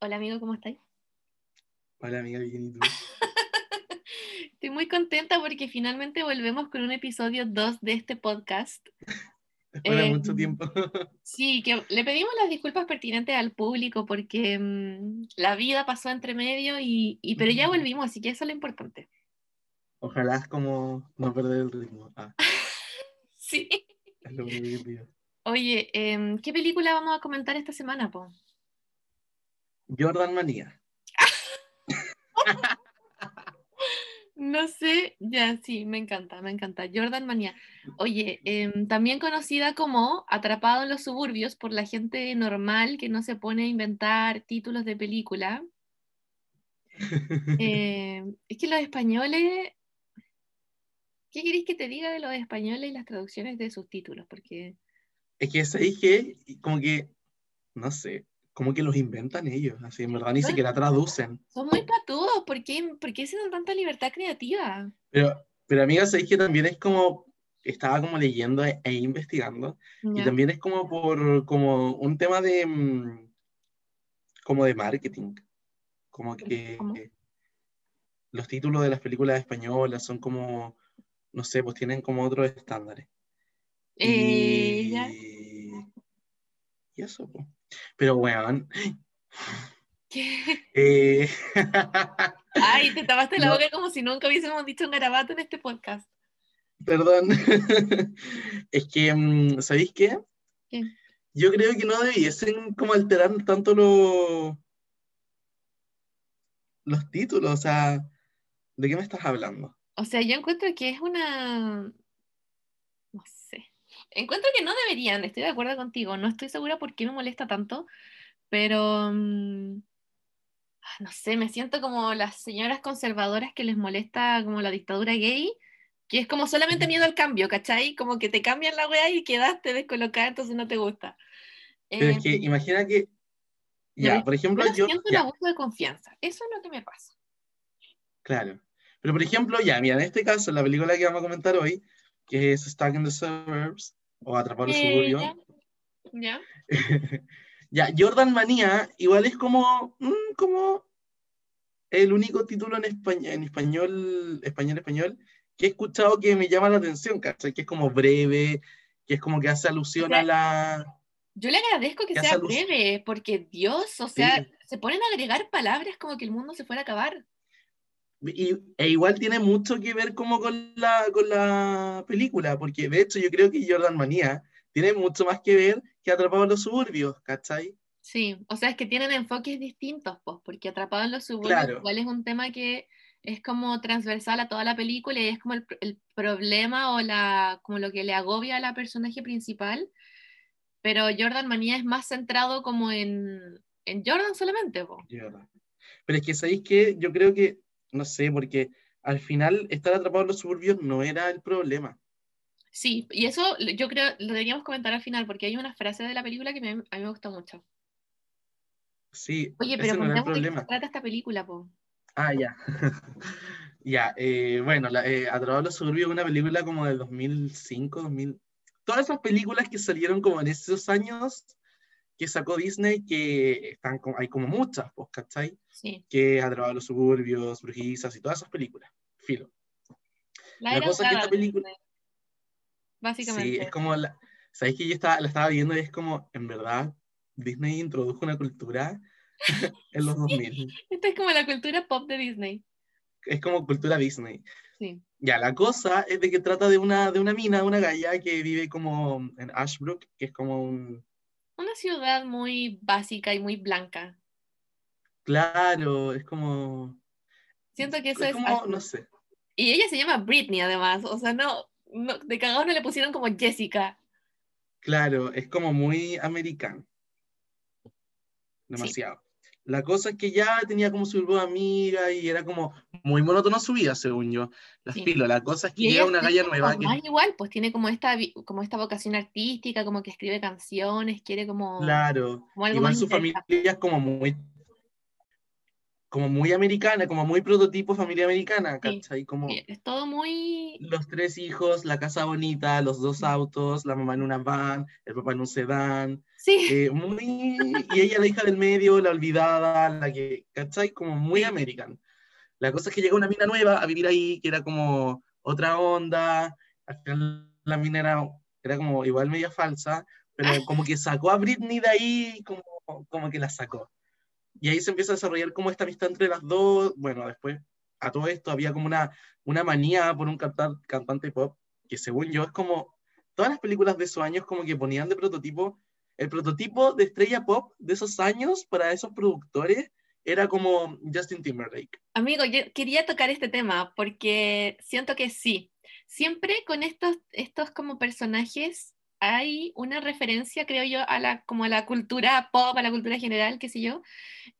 Hola amigo, ¿cómo estáis? Hola amiga, bien y tú. Estoy muy contenta porque finalmente volvemos con un episodio 2 de este podcast. Después de mucho tiempo. Sí, que le pedimos las disculpas pertinentes al público porque mm, la vida pasó entre medio y, y- pero ya volvimos, así que eso es lo importante. Ojalá es como no perder el ritmo. Ah, Sí. es lo que pido. Oye, em, ¿qué película vamos a comentar esta semana, po? Jordan Manía. No sé, ya sí, me encanta, me encanta. Jordan Manía. Oye, em, también conocida como Atrapado en los suburbios por la gente normal que no se pone a inventar títulos de película. Em, es que los españoles, ¿qué queréis que te diga de los españoles y las traducciones de sus títulos? Porque Es que sabéis que, como que, no sé, como que los inventan ellos, así en verdad ni Son- siquiera traducen. son muy patudos, ¿por qué, por qué se dan tanta libertad creativa? Pero, pero amiga, sabéis que también es como, estaba como leyendo e, e investigando, y también es como por, como un tema de, mm, como de marketing. Como que ¿Cómo? los títulos de las películas españolas son como, no sé, pues tienen como otros estándares. Eh, Y, ya. y eso, pues. Pero, weón, ¿Qué? eh, Ay, te tapaste la No. boca como si nunca hubiésemos dicho un garabato en este podcast. perdón, es que, mm, ¿sabéis qué? ¿Qué? Yo creo que no debiesen como alterar tanto los los títulos, o sea, ¿de qué me estás hablando? O sea, yo encuentro que es una... Encuentro que no deberían, estoy de acuerdo contigo. No estoy segura por qué me molesta tanto, pero... mm, ah, No sé, me siento como las señoras conservadoras que les molesta como la dictadura gay, que es como solamente miedo al cambio, ¿cachai? Como que te cambian la weá y quedaste descolocada, entonces no te gusta. Pero es que Em, imagina que, Ya por ejemplo, yo, siento un ya, abuso de confianza. Eso es lo que me pasa. claro. Pero por ejemplo, ya, mira, en este caso, la película que vamos a comentar hoy, que es Stuck in the Suburbs, o Atrapado en los Eh, Suburbios, ¿Ya? ya, Jordan Manía, igual es como, mm, como el único título en español, en español, español, español, que he escuchado que me llama la atención, ¿cachai? Que es como breve, que es como que hace alusión a la... Yo le agradezco que Que sea breve, porque Dios, o sea, Sí. se ponen a agregar palabras como que el mundo se fuera a acabar. Y, e igual tiene mucho que ver como con la, con la película, porque de hecho yo creo que Jordan Manía tiene mucho más que ver que Atrapado en los Suburbios, ¿cachai? Sí, o sea, es que tienen enfoques distintos, pues, porque Atrapado en los suburbios Claro. igual es un tema que es como transversal a toda la película y es como el, el problema o la, como lo que le agobia a la personaje principal, pero Jordan Manía es más centrado como en, en Jordan solamente, pues. Jordan. Pero es que sabéis que yo creo que, no sé, porque al final estar atrapado en los suburbios no era el problema. Sí, y eso yo creo lo deberíamos comentar al final, porque hay una frase de la película que me- a mí me gustó mucho. Sí, Oye, pero no era el contemos de qué se problema. trata esta película, po. Ah, ya. Ya, eh, bueno, la, eh, Atrapado en los Suburbios es una película como del 2005, 2000. Todas esas películas que salieron como en esos años que sacó Disney, que están hay como muchas, pues, ¿cachai? Sí. Que Atrapado en los Suburbios, Brujizas y todas esas películas. Filo. La, La cosa es que esta película- Básicamente. Sí, es como la. ¿Sabéis que yo estaba, la estaba viendo y es como, en verdad, Disney introdujo una cultura en los 2000. Esta es como la cultura pop de Disney. Es como cultura Disney. Sí. Ya, la cosa es de que trata de una, de una mina, una galla que vive como en Ashbrook, que es como un... Una ciudad muy básica y muy blanca. Claro, es como... Siento que eso es es. como, no sé. Y ella se llama Britney, además. O sea, no, no de cagado no le pusieron como Jessica. Claro, es como muy americano. Demasiado. La cosa es que ya tenía como su grupo de amigas y era como muy monótono su vida, según yo. La Sí. filo, la cosa es que llega una galla nueva que... igual, pues tiene como esta, como esta vocación artística, como que escribe canciones, quiere como, Claro, como algo igual más su familia es como muy... como muy americana, como muy prototipo familia americana. ¿cachai? Como Es todo muy... los tres hijos, la casa bonita, los dos autos, la mamá en una van, el papá en un sedán, Sí, eh, muy... Y ella la hija del medio, la olvidada, la que, ¿cachai? Como muy Sí. american. La cosa es que llegó una mina nueva a vivir ahí, que era como otra onda, al final la mina era, era como igual media falsa, pero como que sacó a Britney de ahí, como, como que la sacó. Y ahí se empieza a desarrollar como esta amistad entre las dos. Bueno, después a todo esto había como una, una manía por un cantar- cantante pop, que según yo es como, todas las películas de esos años como que ponían de prototipo, el prototipo de estrella pop de esos años para esos productores era como Justin Timberlake. amigo, yo quería tocar este tema porque siento que sí. Siempre con estos, estos como personajes hay una referencia, creo yo, a la, como a la cultura pop, a la cultura general, qué sé yo.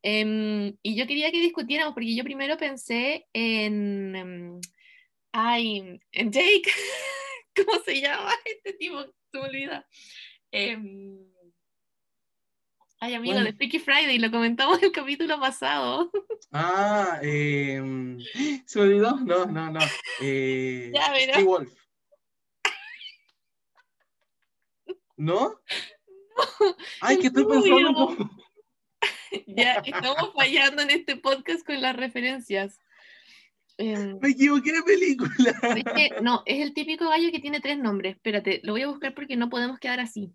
Em, y yo quería que discutiéramos, porque yo primero pensé en, em, ay, en Jake, ¿cómo se llama este tipo? Se me olvida. Em, ay, amigo, de Freaky Friday, lo comentamos el capítulo pasado. Ah, eh, ¿se me olvidó? No, no, no. Eh, Ya, Steve Wolf. ¿No? Ay, que estoy pensando como... ya estamos fallando en este podcast con las referencias. Em, Me equivoqué de película. es que- no, es el típico gallo que tiene tres nombres. Espérate, lo voy a buscar porque no podemos quedar así.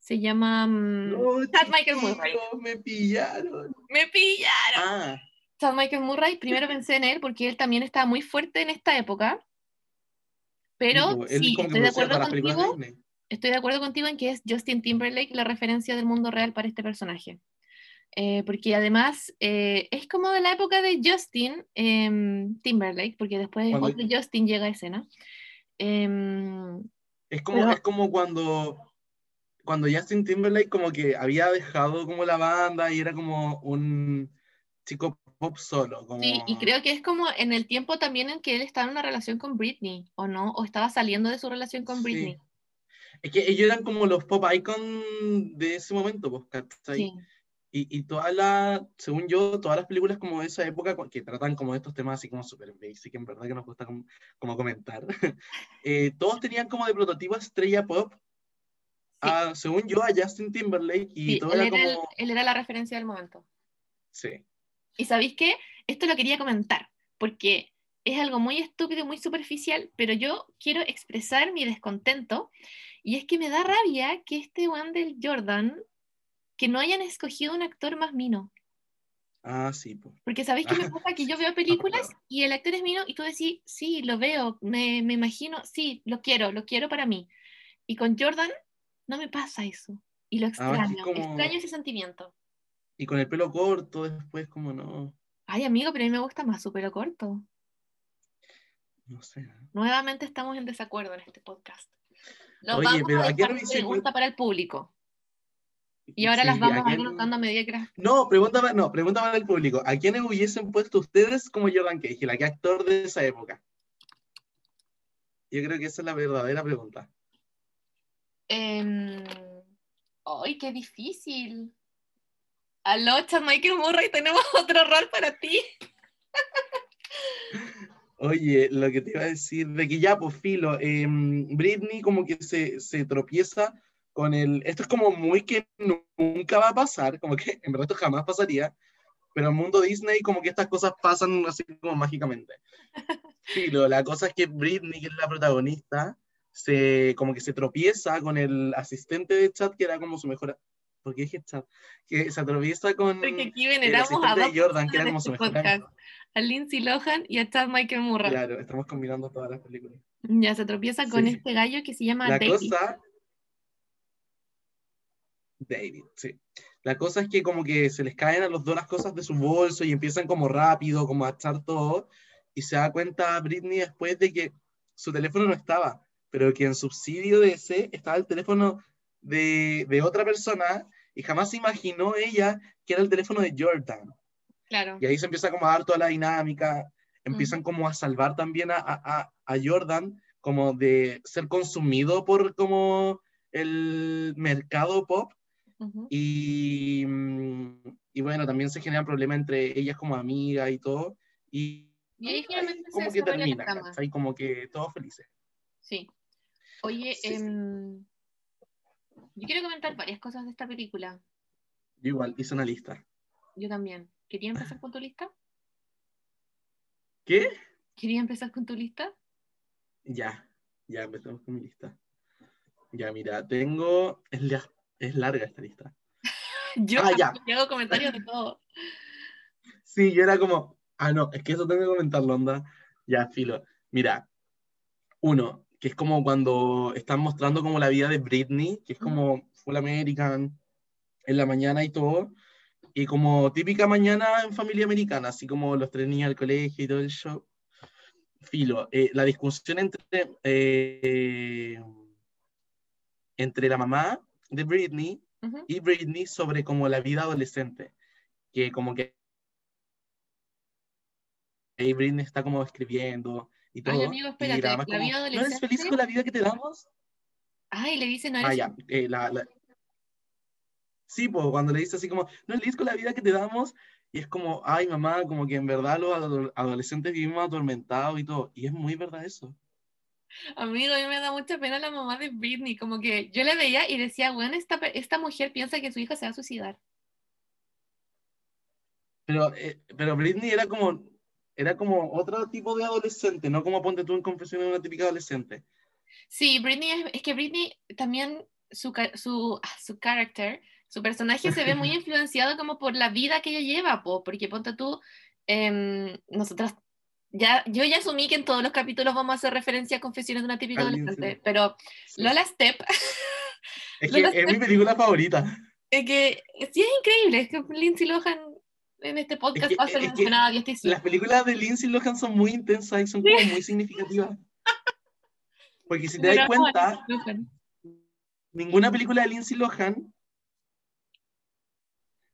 Se llama. mm, No, Chad Michael Murray. Me pillaron. ¡Me pillaron! Ah, Chad Michael Murray, primero pensé en él porque él también estaba muy fuerte en esta época. Pero él sí, estoy de acuerdo de contigo. Estoy de acuerdo contigo en que es Justin Timberlake la referencia del mundo real para este personaje. Eh, porque además eh, es como de la época de Justin em, Timberlake, porque después Cuando- otro Justin llega a escena. Em, Es como, Pero- es como cuando, cuando Justin Timberlake como que había dejado como la banda y era como un chico pop solo. Como... sí, y creo que es como en el tiempo también en que él estaba en una relación con Britney, ¿o no? O estaba saliendo de su relación con Sí. Es que ellos eran como los pop icon de ese momento, pues, ¿cachai? Sí, Y, y todas las, según yo, todas las películas como de esa época que tratan como estos temas así como super basic, en verdad que nos gusta como, como comentar, eh, todos tenían como de prototipo estrella pop, a, según yo, a Justin Timberlake y sí, todo él, era era el- como... él era la referencia del momento. Sí. Y sabéis qué? Esto lo quería comentar, porque es algo muy estúpido muy superficial, pero yo quiero expresar mi descontento, y es que me da rabia que este del Jordan, que no hayan escogido un actor más mino. Ah, sí, pues. Porque sabéis que me pasa que yo veo películas y el actor es mino y tú decís, sí, lo veo, me, me imagino, sí, lo quiero, lo quiero para mí. Y con Jordan no me pasa eso. Y lo Ah, es extraño, como- extraño ese sentimiento. Y con el pelo corto después como no, Ay, amigo, pero a mí me gusta más su pelo corto. no sé. Nuevamente estamos en desacuerdo en este podcast. Oye, vamos pero a ¿a dejar pregunta para el público. Y ahora las vamos ¿a quién- agrupando a medida que las... No, pregunta, pa- no, pregunta para el público. ¿A quiénes hubiesen puesto ustedes como Jordan Cage? ¿La qué actor de esa época? Yo creo que esa es la verdadera pregunta. Em, ¡Ay, qué difícil! Aló, Chad Michael Murray, tenemos otro rol para ti. Oye, lo que te iba a decir, de que ya, pues filo, em, Britney como que se, se tropieza con el... Esto es como muy que nu- nunca va a pasar, como que en verdad esto jamás pasaría, pero en el mundo Disney como que estas cosas pasan así como mágicamente. Filo, la cosa es que Britney, que es la protagonista, se, como que se tropieza con el asistente de chat, que era como su mejor... ¿Por qué dije? Que se tropieza con Porque aquí veneramos a asistente dos de Jordan, que era como su este podcast. A Lindsay Lohan y a Chad Michael Murray. Claro, estamos combinando todas las películas. Ya se tropieza con Sí. este gallo que se llama La David. cosa. David, sí. La cosa es que como que se les caen a los dos las cosas de su bolso y empiezan como rápido, como a echar todo. Y se da cuenta Britney después de que su teléfono no estaba, pero que en subsidio de ese estaba el teléfono de, de otra persona y jamás se imaginó ella que era el teléfono de Jordan. Claro. Y ahí se empieza como a dar toda la dinámica, empiezan como a salvar también a, a, a- Jordan como de ser consumido por como el mercado pop Ujú. y, mm, y bueno, también se generan problemas entre ellas como amigas y todo. Y, Y ahí ahí como que termina. ¿cachai? Como que todos felices. Sí. Oye, Sí, sí. Yo quiero comentar varias cosas de esta película. Yo igual hice una lista. Yo también. ¿Quería empezar con tu lista? ¿Qué? ¿Quería empezar con tu lista? Ya, ya empezamos con mi lista. Ya, mira, tengo. Es, la- es larga esta lista. Yo, Ah, ya. hago comentarios de todo. Sí, yo era como. Ah, no, es que eso tengo que comentarlo, onda. Ya, filo. Mira, uno, que es como cuando están mostrando como la vida de Britney, que es como Full American, en la mañana y todo. Y como típica mañana en familia americana, así como los tres niños al colegio y todo el show. Filo, eh, la discusión entre, eh, entre la mamá de Britney Ujú. y Britney sobre como la vida adolescente, que como que Britney está como escribiendo y todo. Ay, amigo, espérate, la como, vida ¿No eres adolescente? feliz con la vida que te damos? Ay, le dice, no Ah, eres ya, eh, la, la- Sí, pues cuando le dice así como, no eres feliz con la vida que te damos, y es como, ay mamá, como que en verdad los ado- adolescentes vivimos atormentados y todo, y es muy verdad eso. Amigo, a mí me da mucha pena la mamá de Britney, como que yo la veía y decía, bueno, esta, esta mujer piensa que su hija se va a suicidar. Pero, eh, pero Britney era como, era como otro tipo de adolescente, no como ponte tú en confesión de una típica adolescente. Sí, Britney es, es que Britney también su, su, ah, su carácter, su personaje se ve muy influenciado como por la vida que ella lleva, po, porque ponte tú, em, nosotras, ya, yo ya asumí que en todos los capítulos vamos a hacer referencia a confesiones de una típica adolescente, Lindsay. pero Sí. Lola Step, Es que Lola es mi película favorita. es que sí es increíble, es que Lindsay Lohan en este podcast que- va a ser es que mencionada Las películas de Lindsay Lohan son muy intensas y son como muy significativas. Porque si te das cuenta, ninguna película de Lindsay Lohan,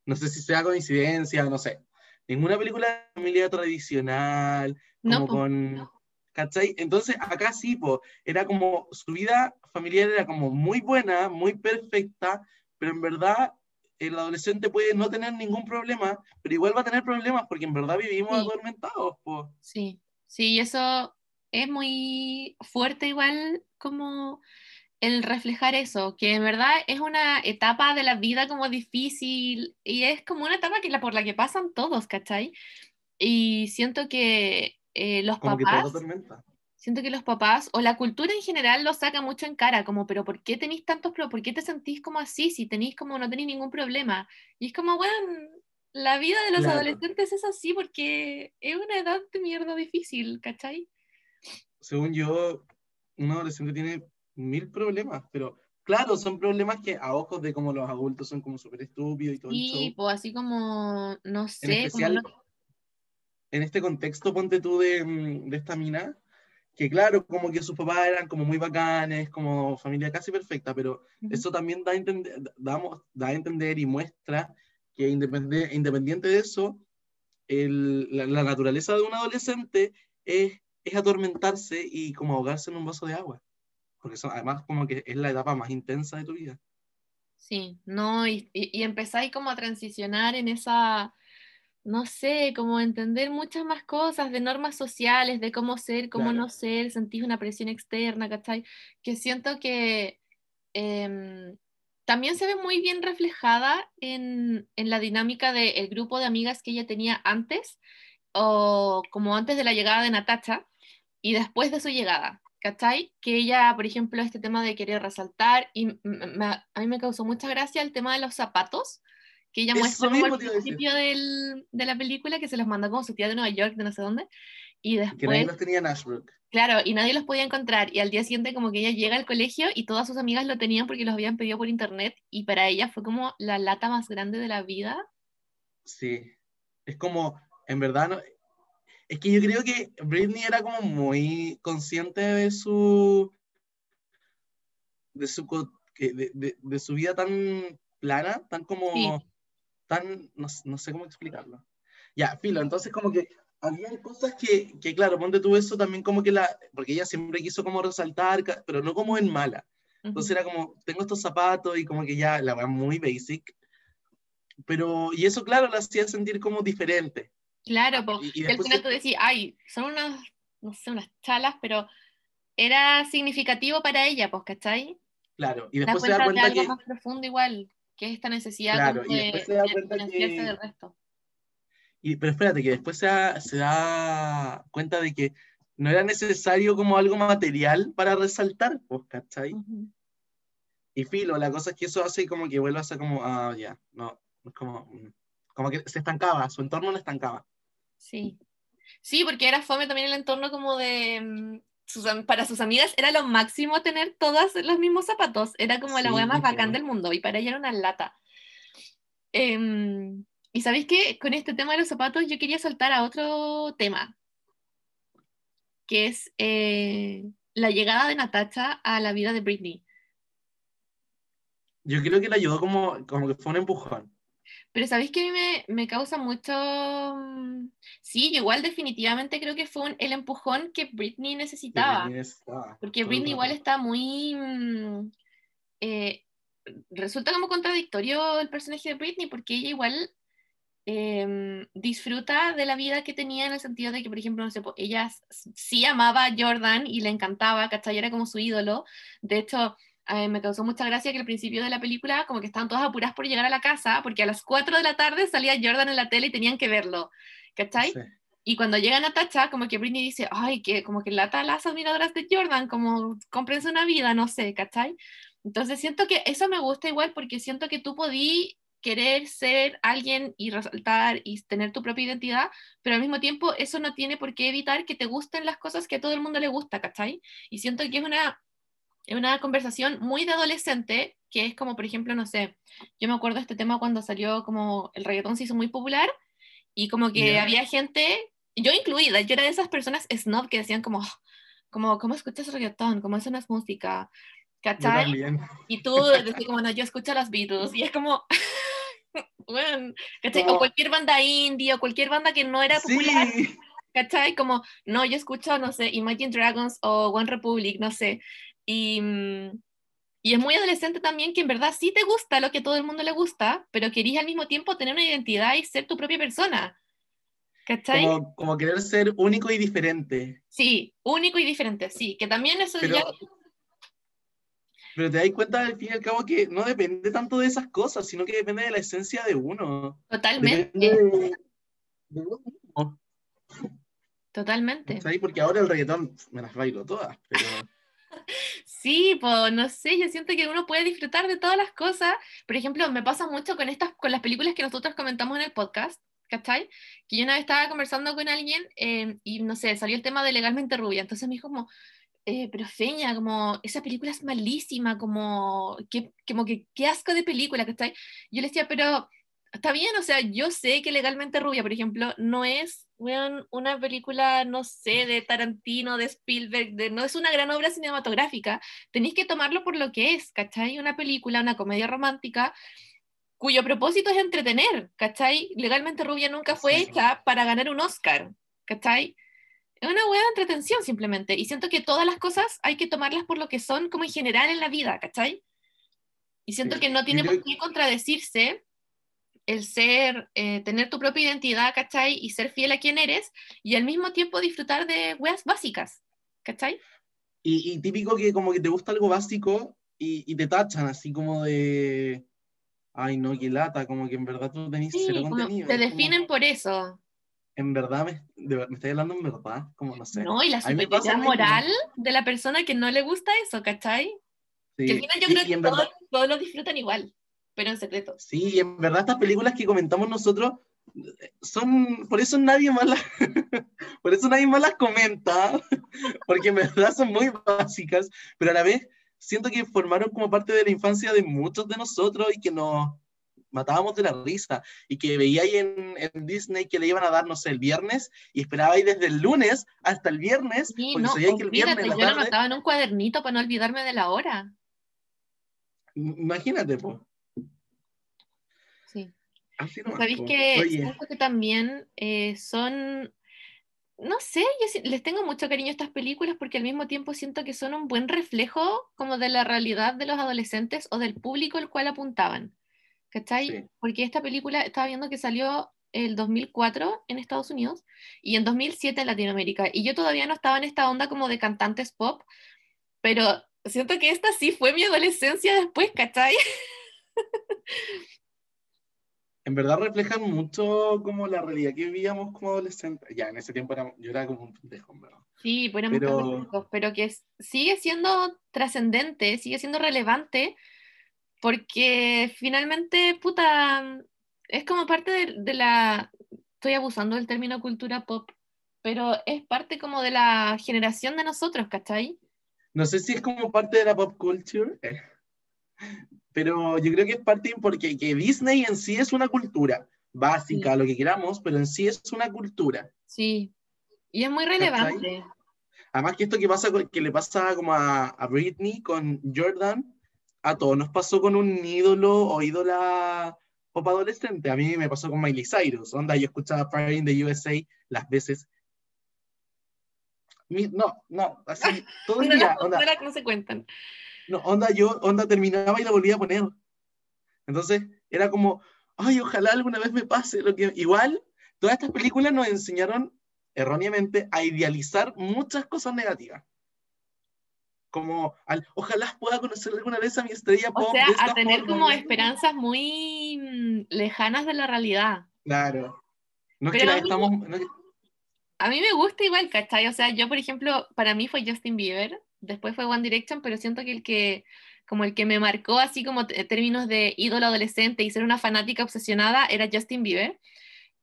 no sé si sea coincidencia, no sé, ninguna película de familia tradicional, como No, con... ¿Cachai? Entonces acá sí, po, era como su vida familiar era como muy buena, muy perfecta, pero en verdad el adolescente puede no tener ningún problema, pero igual va a tener problemas porque en verdad vivimos Sí. atormentados, po. Sí, sí, y eso es muy fuerte igual como el reflejar eso, que en verdad es una etapa de la vida como difícil y es como una etapa que la, por la que pasan todos, ¿cachai? Y siento que eh, los Como que papás, atormenta. Siento que los papás o la cultura en general lo saca mucho en cara, como, pero ¿por qué tenéis tantos, pero por qué te sentís como así si tenéis como no tenéis ningún problema? Y es como, bueno, la vida de los Claro. adolescentes es así porque es una edad de mierda difícil, ¿cachai? según yo, un adolescente tiene mil problemas, pero claro, son problemas que a ojos de como los adultos son como súper estúpidos y todo show. pues así como, no En sé, como especial, no- en este contexto, ponte tú de, mm, de esta mina, que claro, como que sus papás eran como muy bacanes, como familia casi perfecta, pero Ujú. eso también da a entender, damos, da a entender y muestra que independe- independiente de eso, el- la, la naturaleza de un adolescente es, es atormentarse y como ahogarse en un vaso de agua. Porque eso, además como que es la etapa más intensa de tu vida. Sí, no, y, y, y empezáis como a transicionar en esa, no sé, como entender muchas más cosas de normas sociales, de cómo ser, cómo Claro. no ser, sentís una presión externa, ¿cachai? Que siento que em, también se ve muy bien reflejada en, en la dinámica del grupo de amigas que ella tenía antes, o como antes de la llegada de Natacha y después de su llegada. ¿Cachai? Que ella, por ejemplo, este tema de querer resaltar, y me- a mí me causó mucha gracia el tema de los zapatos, que ella muestra como al principio del- de la película, que se los mandó como su tía de Nueva York, de no sé dónde, y Que después, nadie los tenía en Ashbrook. claro, y nadie los podía encontrar, y al día siguiente como que ella llega al colegio y todas sus amigas lo tenían porque los habían pedido por internet, y para ella fue como la lata más grande de la vida. Sí. Es como, en verdad, no, es que yo creo que Britney era como muy consciente de su, de su, que- de, de- de su vida tan plana, tan como, Sí. Tan, no, no sé cómo explicarlo. Ya, filo, entonces como que había cosas que, que, claro, ponte tú eso también como que la, porque ella siempre quiso como resaltar, pero no como en mala. Entonces era como, tengo estos zapatos y como que ya la weá muy basic. pero, y eso, claro, la hacía sentir como diferente. Claro, porque al final tú decís, ay, son unas, no sé, unas chalas, pero era significativo para ella, pues, ¿cachai? Claro, y después se da cuenta de algo que... más profundo igual, que es esta necesidad Claro, como y de, después se da de cuenta diferenciarse que- del resto. Y, pero espérate, que después se da, se da cuenta de que no era necesario como algo material para resaltar, pues, ¿cachai? Ujú. Y filo, la cosa es que eso hace como que vuelva a ser como, ah, ya, no, es como, mm, como que se estancaba, su entorno la estancaba. Sí. Sí, porque era fome también el entorno como de... sus para sus amigas era lo máximo tener todas los mismos zapatos. Era como la Sí, hueá más bacán del mundo y para ella era una lata. Em, y sabéis que con este tema de los zapatos yo quería saltar a otro tema, que es eh, la llegada de Natacha a la vida de Britney. Yo creo que le ayudó como, como que fue un empujón. Pero sabéis que a mí me, me causa mucho... mm, Sí, igual definitivamente creo que fue un- el empujón que Britney necesitaba. Que necesitaba Porque Britney igual está muy... mm, eh, resulta como contradictorio el personaje de Britney, porque ella igual em, disfruta de la vida que tenía en el sentido de que, por ejemplo, no sé, ella sí amaba a Jordan y le encantaba, ¿cachai? Era como su ídolo. De hecho, eh, me causó mucha gracia que al principio de la película como que estaban todas apuradas por llegar a la casa, porque a las 4 de la tarde salía Jordan en la tele y tenían que verlo, ¿cachai? Sí. Y cuando llega Natacha, como que Britney dice, ay, que como que lata a las admiradoras de Jordan, como cómprense una vida, no sé, ¿cachai? Entonces siento que eso me gusta igual porque siento que tú podí querer ser alguien y resaltar y tener tu propia identidad, pero al mismo tiempo eso no tiene por qué evitar que te gusten las cosas que a todo el mundo le gusta, ¿cachai? Y siento que es una, es una conversación muy de adolescente, que es como, por ejemplo, no sé, yo me acuerdo de este tema cuando salió como el reggaetón se hizo muy popular y como que Ya. había gente, yo incluida, yo era de esas personas snob que decían como, "Ah, como ¿cómo escuchas reggaetón? Como eso no es música, ¿cachai? Y tú decís como, no, yo escucho a los Beatles y es como, bueno, ¿cachai? O cualquier banda indie o cualquier banda que no era popular, Sí, ¿cachai? Como, no, yo escucho, no sé, Imagine Dragons o One Republic, no sé. Y, mm, y es muy adolescente también que en verdad sí te gusta lo que a todo el mundo le gusta, pero querías al mismo tiempo tener una identidad y ser tu propia persona. ¿Cachai? como, como querer ser único y diferente. Sí, único y diferente, sí, que también eso Pero, ya... pero te das cuenta al fin y al cabo que no depende tanto de esas cosas, sino que depende de la esencia de uno. Totalmente, Depende de, de uno mismo. totalmente. ¿cachai? Porque ahora el reggaetón me las bailo todas, pero Sí, pues no sé, yo siento que uno puede disfrutar de todas las cosas. Por ejemplo, me pasa mucho con estas, con las películas que nosotros comentamos en el podcast, ¿cachai? Que yo una vez estaba conversando con alguien eh, y no sé, salió el tema de Legalmente Rubia. Entonces me dijo como, eh, pero Feña, como esa película es malísima, como, que, como que qué asco de película, ¿cachai? Yo le decía, pero está bien, o sea, yo sé que Legalmente Rubia, por ejemplo, no es weón, una película, no sé, de Tarantino, de Spielberg, de, no es una gran obra cinematográfica, tenéis que tomarlo por lo que es, ¿cachai? Una película, una comedia romántica, cuyo propósito es entretener, ¿cachai? Legalmente Rubia nunca fue hecha para ganar un Oscar, ¿cachai? Es una hueá de entretención simplemente, y siento que todas las cosas hay que tomarlas por lo que son como en general en la vida, ¿cachai? Y siento que no tiene por qué contradecirse el ser, eh, tener tu propia identidad, ¿cachai? Y ser fiel a quien eres, y al mismo tiempo disfrutar de weas básicas, ¿cachai? Y, y típico que como que te gusta algo básico y, y te tachan así como de, ay no, qué lata, como que en verdad tú tenés Sí, cero contenido. te es como, definen por eso, en verdad, me, de- me estoy hablando en verdad, como no sé. ¿no? Y la superioridad moral de la persona que no le gusta eso, ¿cachai? Sí, Que al final yo y- creo que todos, todos lo disfrutan igual, pero en secreto. sí, y en verdad estas películas que comentamos nosotros eh, son, por eso nadie más las, por eso nadie más las comenta, porque en verdad son muy básicas, pero a la vez siento que formaron como parte de la infancia de muchos de nosotros y que nos matábamos de la risa y que veíais en, en Disney que le iban a dar, no sé, el viernes y esperabais desde el lunes hasta el viernes, Sí, porque no, sabíais que el viernes yo lo anotaba en un cuadernito para no olvidarme de la hora. imagínate, pues. Así nomás, Sabéis que Oye, que también eh, son, no sé, yo les tengo mucho cariño a estas películas porque al mismo tiempo siento que son un buen reflejo como de la realidad de los adolescentes o del público al cual apuntaban. ¿cachai? Sí. Porque esta película estaba viendo que salió el 2004 en Estados Unidos y en 2007 en Latinoamérica. Y yo todavía no estaba en esta onda como de cantantes pop, pero siento que esta sí fue mi adolescencia después, ¿cachai? En verdad reflejan mucho como la realidad que vivíamos como adolescentes. Ya, en ese tiempo era, yo era como un pendejo, en verdad. Sí, pues éramos Pero- pendejos, pero que sigue siendo trascendente, sigue siendo relevante, porque finalmente, puta, es como parte de, de la, estoy abusando del término cultura pop, pero es parte como de la generación de nosotros, ¿cachai? No sé si es como parte de la pop culture, eh, pero yo creo que es parte porque que Disney en sí es una cultura básica, lo que queramos, pero en sí es una cultura. Sí, y es muy relevante. Además que esto que pasa que le pasa como a, a Britney con Jordan, a todos nos pasó con un ídolo o ídola pop adolescente. A mí me pasó con Miley Cyrus. Onda, yo escuchaba Fire in the USA las veces. No, no, así, todo el día, no no se cuentan. No, onda, yo, onda, terminaba y la volvía a poner. Entonces, era como, ay, ojalá alguna vez me pase lo que... Igual, todas estas películas nos enseñaron erróneamente a idealizar muchas cosas negativas. Como, al, ojalá pueda conocer alguna vez a mi estrella O pop. sea, de esta a tener forma". como esperanzas muy mm, lejanas de la realidad. Claro. No es Pero que a las mí- estamos... no es que- A mí me gusta igual, ¿cachai? O sea, yo, por ejemplo, para mí fue Justin Bieber, después fue One Direction, pero siento que el que, como el que me marcó así como términos de ídolo adolescente y ser una fanática obsesionada era Justin Bieber.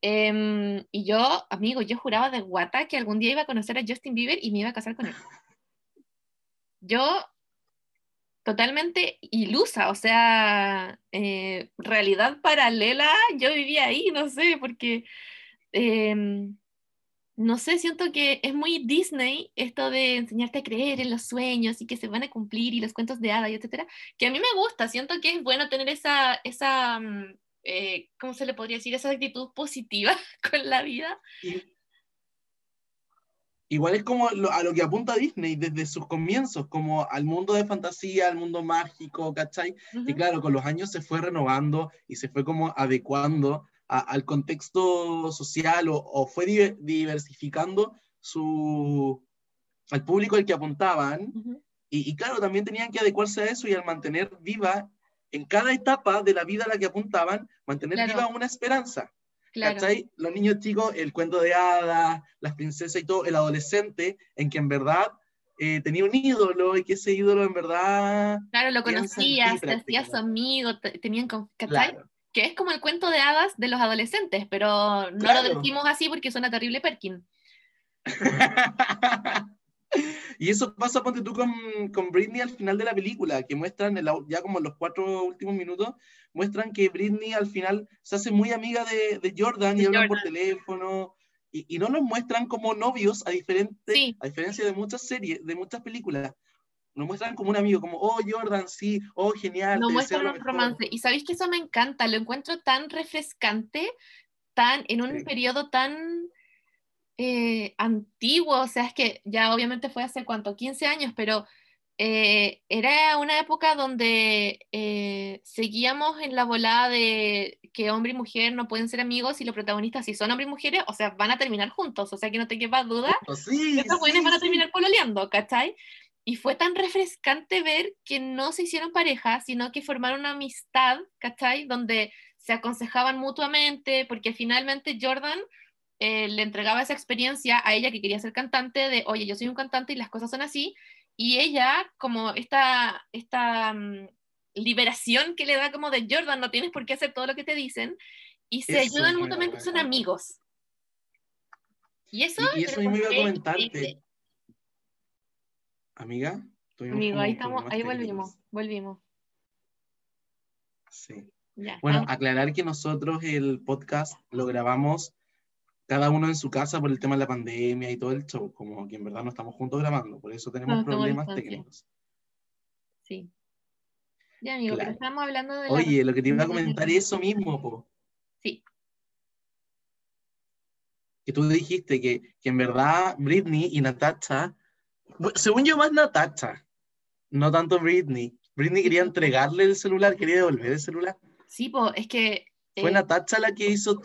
Em, y yo, amigo, yo juraba de guata que algún día iba a conocer a Justin Bieber y me iba a casar con él. Yo, totalmente ilusa, o sea, eh, realidad paralela, yo vivía ahí, no sé, porque... em, no sé, siento que es muy Disney esto de enseñarte a creer en los sueños y que se van a cumplir y los cuentos de hadas y etcétera, que a mí me gusta, siento que es bueno tener esa, esa mm, eh, ¿cómo se le podría decir? Esa actitud positiva con la vida. y- Igual es como lo- a lo que apunta Disney desde sus comienzos, como al mundo de fantasía, al mundo mágico, ¿cachai? Y Ujú. claro, con los años se fue renovando y se fue como adecuando a- al contexto social o, o fue diver- diversificando su, al público al que apuntaban. Y, y claro, también tenían que adecuarse a eso y al mantener viva en cada etapa de la vida a la que apuntaban, mantener Claro. viva una esperanza. Claro. ¿Cachai? Los niños chicos, el cuento de hadas, las princesas y todo, el adolescente, en que en verdad eh, tenía un ídolo y que ese ídolo en verdad... Claro, lo conocías, te hacías amigo, te- tenían, ¿cachai? Claro. Que es como el cuento de hadas de los adolescentes, pero no Claro. lo decimos así porque suena terrible Perkin. y eso pasa, ponte tú, con, con Britney al final de la película, que muestran, en la- ya como en los cuatro últimos minutos, muestran que Britney al final se hace muy amiga de, de Jordan y hablan por teléfono, y, y no los muestran como novios, a, diferente, Sí. a diferencia de muchas series, de muchas películas. Nos muestran como un amigo, como, oh, Jordan, sí, oh, genial. no te muestran un mejor". romance. Y sabéis que eso me encanta, lo encuentro tan refrescante, tan en un Sí. periodo tan eh, antiguo, o sea, es que ya obviamente fue hace cuánto, 15 años, pero eh, era una época donde eh, seguíamos en la volada de que hombre y mujer no pueden ser amigos y los protagonistas si son hombres y mujeres, o sea, van a terminar juntos, o sea, que no te quepa duda sí, estos sí, jóvenes van a terminar pololeando, ¿cachai? Y fue tan refrescante ver que no se hicieron pareja, sino que formaron una amistad, ¿cachai? Donde se aconsejaban mutuamente, porque finalmente Jordan eh, le entregaba esa experiencia a ella que quería ser cantante, de, oye, yo soy un cantante y las cosas son así, y ella, como esta, esta mm, liberación que le da como de Jordan, no tienes por qué hacer todo lo que te dicen, y se Eso ayudan mutuamente, son amigos. Y eso, Y, y eso mismo iba a encontré comentarte. Amiga, Amigo, ahí estamos, ahí volvimos, volvimos. Sí. Ya, Bueno, aclarar que nosotros el podcast lo grabamos cada uno en su casa por el tema de la pandemia y todo el show, como que en verdad no estamos juntos grabando, por eso tenemos No, problemas técnicos. sí. Ya, amigo, pero estamos hablando de la... Oye, lo que te iba a comentar es eso mismo, po, Sí, que tú dijiste que, que en verdad Britney y Natasha, según yo más Natasha, no tanto Britney. Britney quería entregarle el celular, quería devolver el celular. Sí, po, es que Fue eh, Natacha la que hizo,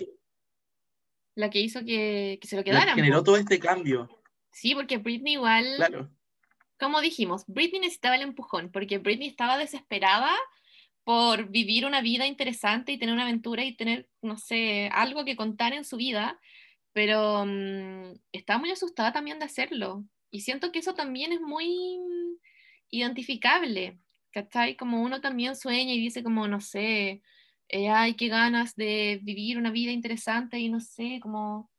la que hizo que, que se lo la que quedaran. generó po. todo este cambio. Sí, porque Britney igual, Claro. como dijimos, Britney necesitaba el empujón, porque Britney estaba desesperada por vivir una vida interesante y tener una aventura y tener, no sé, algo que contar en su vida, pero mm, estaba muy asustada también de hacerlo. Y siento que eso también es muy mm, identificable, ¿cachai? Como uno también sueña y dice como, no sé, eh, ay, qué ganas de vivir una vida interesante y no sé, como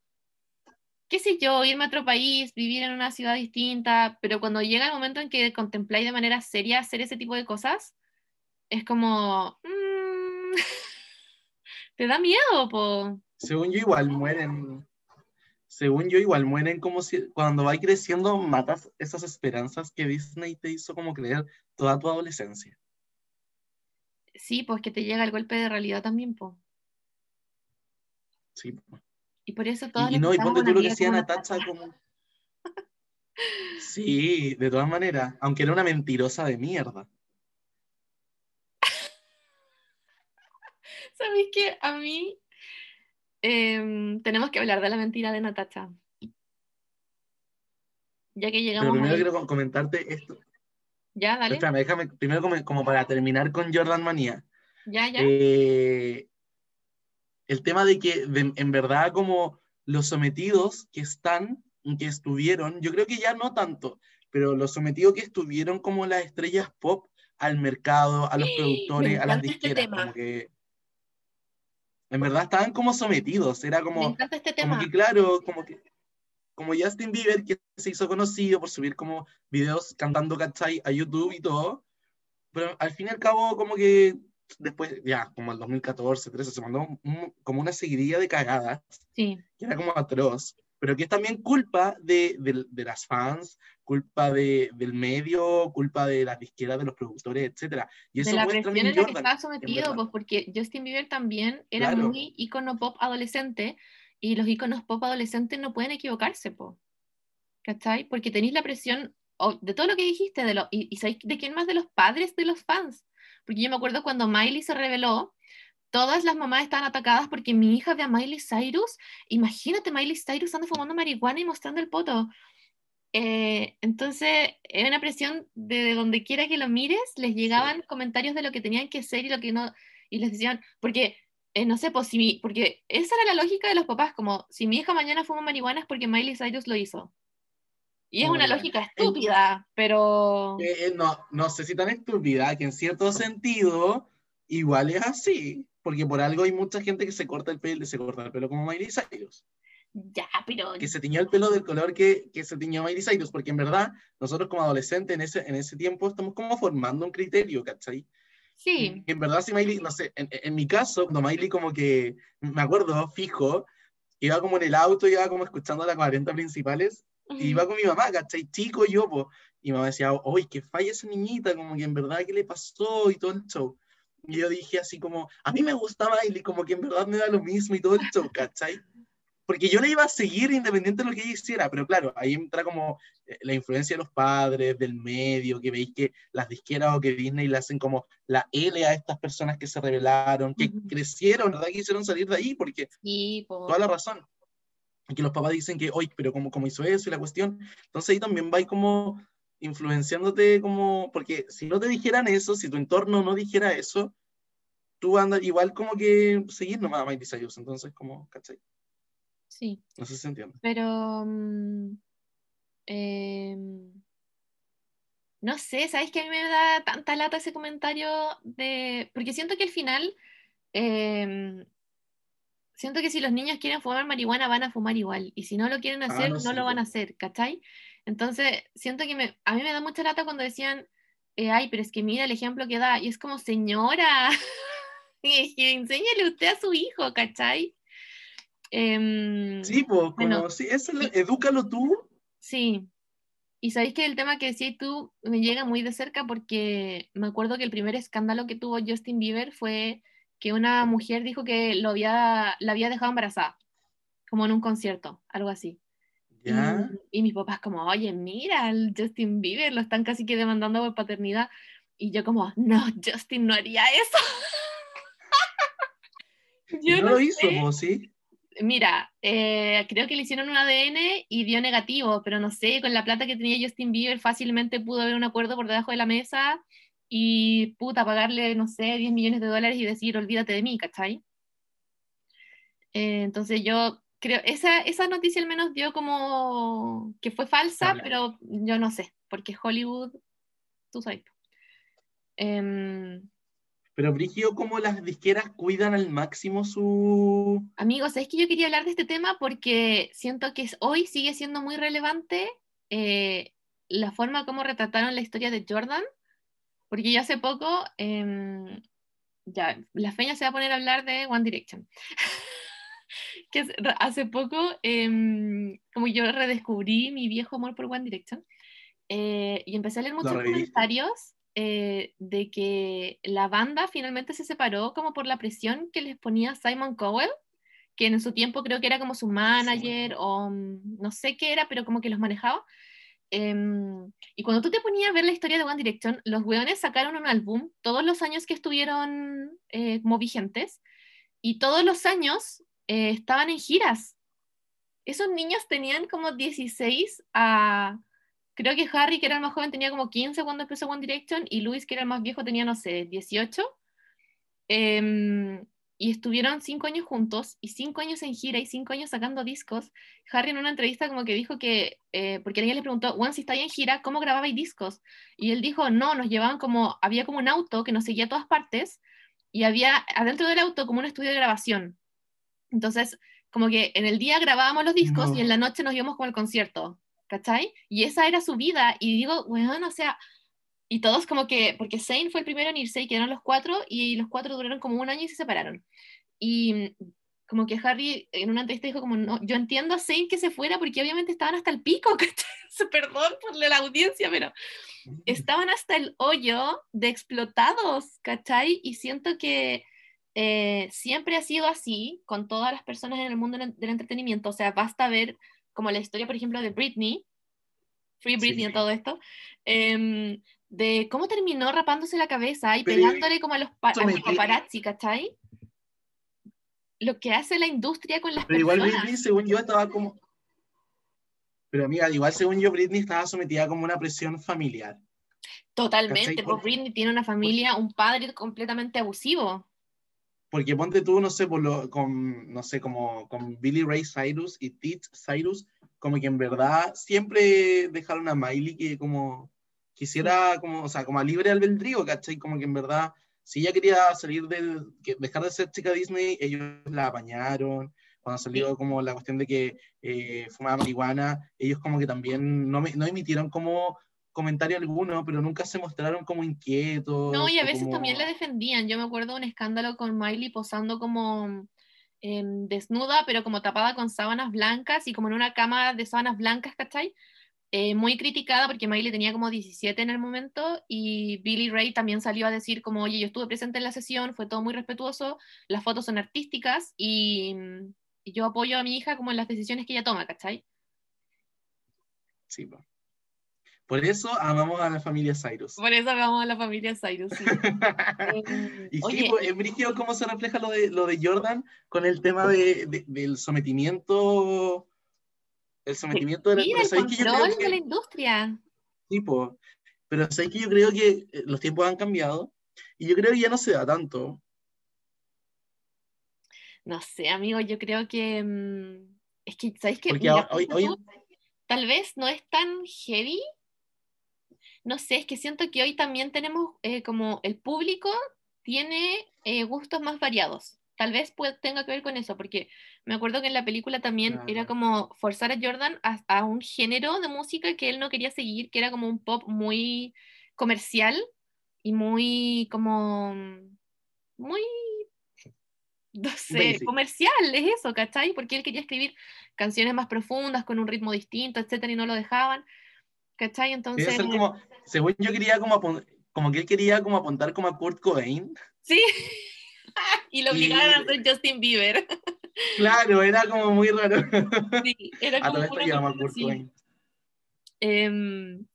qué sé yo, irme a otro país, vivir en una ciudad distinta, pero cuando llega el momento en que contempláis de manera seria hacer ese tipo de cosas, es como, mm, te da miedo, po. Según yo, igual mueren. Según yo, igual mueren como si cuando va creciendo matas esas esperanzas que Disney te hizo como creer toda tu adolescencia. Sí, pues que te llega el golpe de realidad también, po. Sí. Y por eso todos Y, y no, y ponte tú lo que Natacha como. Sí, de todas maneras, aunque era una mentirosa de mierda. ¿Sabéis que a mí em, tenemos que hablar de la mentira de Natacha? Ya que Pero llegamos primero ahí. quiero com- comentarte esto. Ya, dale. Espérame, déjame, primero como, como para terminar con Jordan Manía. Ya, ya. Eh, el tema de que de- en verdad como los sometidos que están, que estuvieron, yo creo que ya no tanto, pero los sometidos que estuvieron como las estrellas pop al mercado, a los productores, a las este disqueras, tema. como que en verdad estaban como sometidos, era Me como, encanta este como tema. que claro, como que como Justin Bieber que se hizo conocido por subir como videos cantando ¿cachai? a YouTube y todo, pero al fin y al cabo como que después, ya, como el 2014, 13, se mandó un- como una seguidilla de cagadas, Sí, que era como atroz, pero que es también culpa de, de- de las fans, culpa de, del medio, culpa de las disqueras, de los productores, etc. Y eso de la presión en la que estaba sometido, pues porque Justin Bieber también era Claro. muy icono pop adolescente y los iconos pop adolescentes no pueden equivocarse, po. ¿Cachai? Porque tenéis la presión o, de todo lo que dijiste, de lo, y, y ¿sabéis de quién más? De los padres de los fans. Porque yo me acuerdo cuando Miley se reveló, todas las mamás estaban atacadas porque mi hija ve a Miley Cyrus. Imagínate Miley Cyrus anda fumando marihuana y mostrando el poto. Eh, entonces, es una presión de donde quiera que lo mires, les llegaban comentarios de lo que tenían que ser y lo que no, y les decían, porque, eh, no sé, pues si mi- porque esa era la lógica de los papás, como, si mi hija mañana fuma marihuana es porque Miley Cyrus lo hizo. Y es una lógica estúpida, pero... Eh, no, no sé si tan estúpida, que en cierto sentido igual es así, porque por algo hay mucha gente que se corta el pelo, se corta el pelo como Miley Cyrus, Ya, pero... que se tiñó el pelo del color que, que se tiñó Miley Cyrus, porque en verdad nosotros como adolescentes en ese, en ese tiempo estamos como formando un criterio, ¿cachai? Sí, Y en verdad si Miley, no sé, en, en mi caso, cuando Miley como que, me acuerdo, fijo, iba como en el auto, iba como escuchando las 40 principales, y iba con mi mamá, ¿cachai? Chico yo, po. Y mamá decía, oye, que falla esa niñita, como que en verdad, ¿qué le pasó? Y todo el show. Y yo dije así como, a mí me gusta Miley, como que en verdad me da lo mismo y todo el show, ¿cachai? Porque yo la iba a seguir independiente de lo que ella hiciera, pero claro, ahí entra como eh, la influencia de los padres, del medio, que veis que las disqueras o que Disney le hacen como la L a estas personas que se rebelaron, que Ujú. crecieron, ¿verdad? Que quisieron salir de ahí, porque sí, po. toda la razón. Y que los papás dicen que, oye, pero ¿cómo, cómo hizo eso y la cuestión? Entonces ahí también va ahí como influenciándote como, porque si no te dijeran eso, si tu entorno no dijera eso, tú andas igual como que seguir nomás a Miley entonces como, ¿cachai? Sí, No sé si se entiende. pero... mm, em, no sé, ¿sabes que a mí me da tanta lata ese comentario de... Porque siento que al final... em, siento que si los niños quieren fumar marihuana van a fumar igual. Y si no lo quieren Ah, hacer, no, no sí, lo van a hacer, ¿cachai? Entonces, siento que me, a mí me da mucha lata cuando decían, eh, ay, pero es que mira el ejemplo que da. Y es como, señora, enséñale usted a su hijo, ¿cachai? Em, Sí, pues, como, bueno, sí, eso es, edúcalo tú. Sí. Y sabéis que el tema que decías tú me llega muy de cerca porque me acuerdo que el primer escándalo que tuvo Justin Bieber fue que una mujer dijo que lo había, la había dejado embarazada, como en un concierto, algo así. Y, ¿Ya? y mis papás como, oye, mira, el Justin Bieber lo están casi que demandando por paternidad. Y yo como, no, Justin no haría eso. Yo no, no lo hizo, sé. po, ¿sí? Mira, eh, creo que le hicieron un ADN y dio negativo, pero no sé, con la plata que tenía Justin Bieber fácilmente pudo haber un acuerdo por debajo de la mesa y puta, pagarle, no sé, 10 millones de dólares y decir, olvídate de mí, ¿cachai? Eh, entonces yo creo, esa, esa noticia al menos dio como que fue falsa, Habla. pero yo no sé, porque Hollywood, tú sabes. Em, Pero Brigio, como las disqueras cuidan al máximo su... Amigos, es que yo quería hablar de este tema porque siento que hoy sigue siendo muy relevante eh, la forma como retrataron la historia de Jordan, porque yo hace poco, em, ya, la feña se va a poner a hablar de One Direction. que hace poco, em, como yo redescubrí mi viejo amor por One Direction, eh, y empecé a leer muchos comentarios eh, de que la banda finalmente se separó como por la presión que les ponía Simon Cowell, que en su tiempo creo que era como su manager o mm, no sé qué era, pero como que los manejaba. Em, y cuando tú te ponías a ver la historia de One Direction, los weones sacaron un álbum todos los años que estuvieron eh, como vigentes y todos los años eh, estaban en giras. Esos niños tenían como 16 a... Creo que Harry, que era el más joven, tenía como 15 cuando empezó One Direction y Luis, que era el más viejo, tenía, no sé, 18. Em, y estuvieron cinco años juntos y cinco años en gira y cinco años sacando discos. Harry en una entrevista como que dijo que, eh, porque alguien le preguntó, Juan, si estáis en gira, ¿cómo grababais discos? Y él dijo, no, nos llevaban como, había como un auto que nos seguía a todas partes y había adentro del auto como un estudio de grabación. Entonces, como que en el día grabábamos los discos No. y en la noche nos íbamos como al concierto, ¿cachai? Y esa era su vida. Y digo, bueno, o sea, y todos como que, porque Zane fue el primero en irse y quedaron los cuatro, y los cuatro duraron como un año y se separaron. Y como que Harry en una entrevista dijo como, no, yo entiendo a Zane que se fuera porque obviamente estaban hasta el pico, ¿cachai? Perdón por la audiencia, pero estaban hasta el hoyo de explotados, ¿cachai? Y siento que eh, siempre ha sido así con todas las personas en el mundo del entretenimiento. O sea, basta ver como la historia, por ejemplo, de Britney, Free Britney sí. y todo esto, em, de cómo terminó rapándose la cabeza y Pero pegándole como a los, pa- a los paparazzi, ¿cachai? Lo que hace la industria con las Pero igual. Britney, según yo, estaba como... Pero amiga, igual según yo, Britney estaba sometida como una presión familiar. Totalmente, pues Porque- Britney tiene una familia, un padre completamente abusivo. Porque ponte tú, no sé, por lo, con, no sé, como con Billy Ray Cyrus y Tits Cyrus, como que en verdad siempre dejaron a Miley que como quisiera, como, o sea, como a libre albedrío, ¿cachai? Como que en verdad, si ella quería salir que dejar de ser chica Disney, ellos la apañaron. Cuando salió como la cuestión de que eh, fumaba marihuana, ellos como que también no, no emitieron como comentario alguno, pero nunca se mostraron como inquietos. No, y a veces como- también la defendían. Yo me acuerdo de un escándalo con Miley posando como em, desnuda, pero como tapada con sábanas blancas y como en una cama de sábanas blancas, ¿cachai? Eh, muy criticada porque Miley tenía como 17 en el momento y Billy Ray también salió a decir como, oye, yo estuve presente en la sesión, fue todo muy respetuoso, las fotos son artísticas y, y yo apoyo a mi hija como en las decisiones que ella toma, ¿cachai? Sí. Por eso amamos a la familia Cyrus. Por eso vamos a la familia Cyrus. sí. Y sí, oye, pues, en Brígido, ¿cómo se refleja lo de, lo de Jordan con el tema de, de- del sometimiento? El sometimiento de la mira el ¿sabéis que yo creo control que- de la industria. sí, po. Pero sabéis que yo creo que eh, los tiempos han cambiado y yo creo que ya no se da tanto. No sé, amigo, yo creo que mm, es que, ¿sabes qué? Porque Mira, hoy- hoy- tal vez no es tan heavy. No sé, es que siento que hoy también tenemos eh, como el público tiene eh, gustos más variados. Tal vez tenga que ver con eso, porque me acuerdo que en la película también era como forzar a Jordan a, a un género de música que él no quería seguir, que era como un pop muy comercial y muy como muy no sé, Basic. comercial, es eso, ¿cachai? Porque él quería escribir canciones más profundas, con un ritmo distinto, etcétera, y no lo dejaban, ¿cachai? Entonces, ser como, según yo quería como, como que él quería como apuntar como a Kurt Cobain. sí, y lo obligaron a hacer Justin Bieber. Claro, era como muy raro. Sí, era A como todo esto a Kurt. Cobain. Em,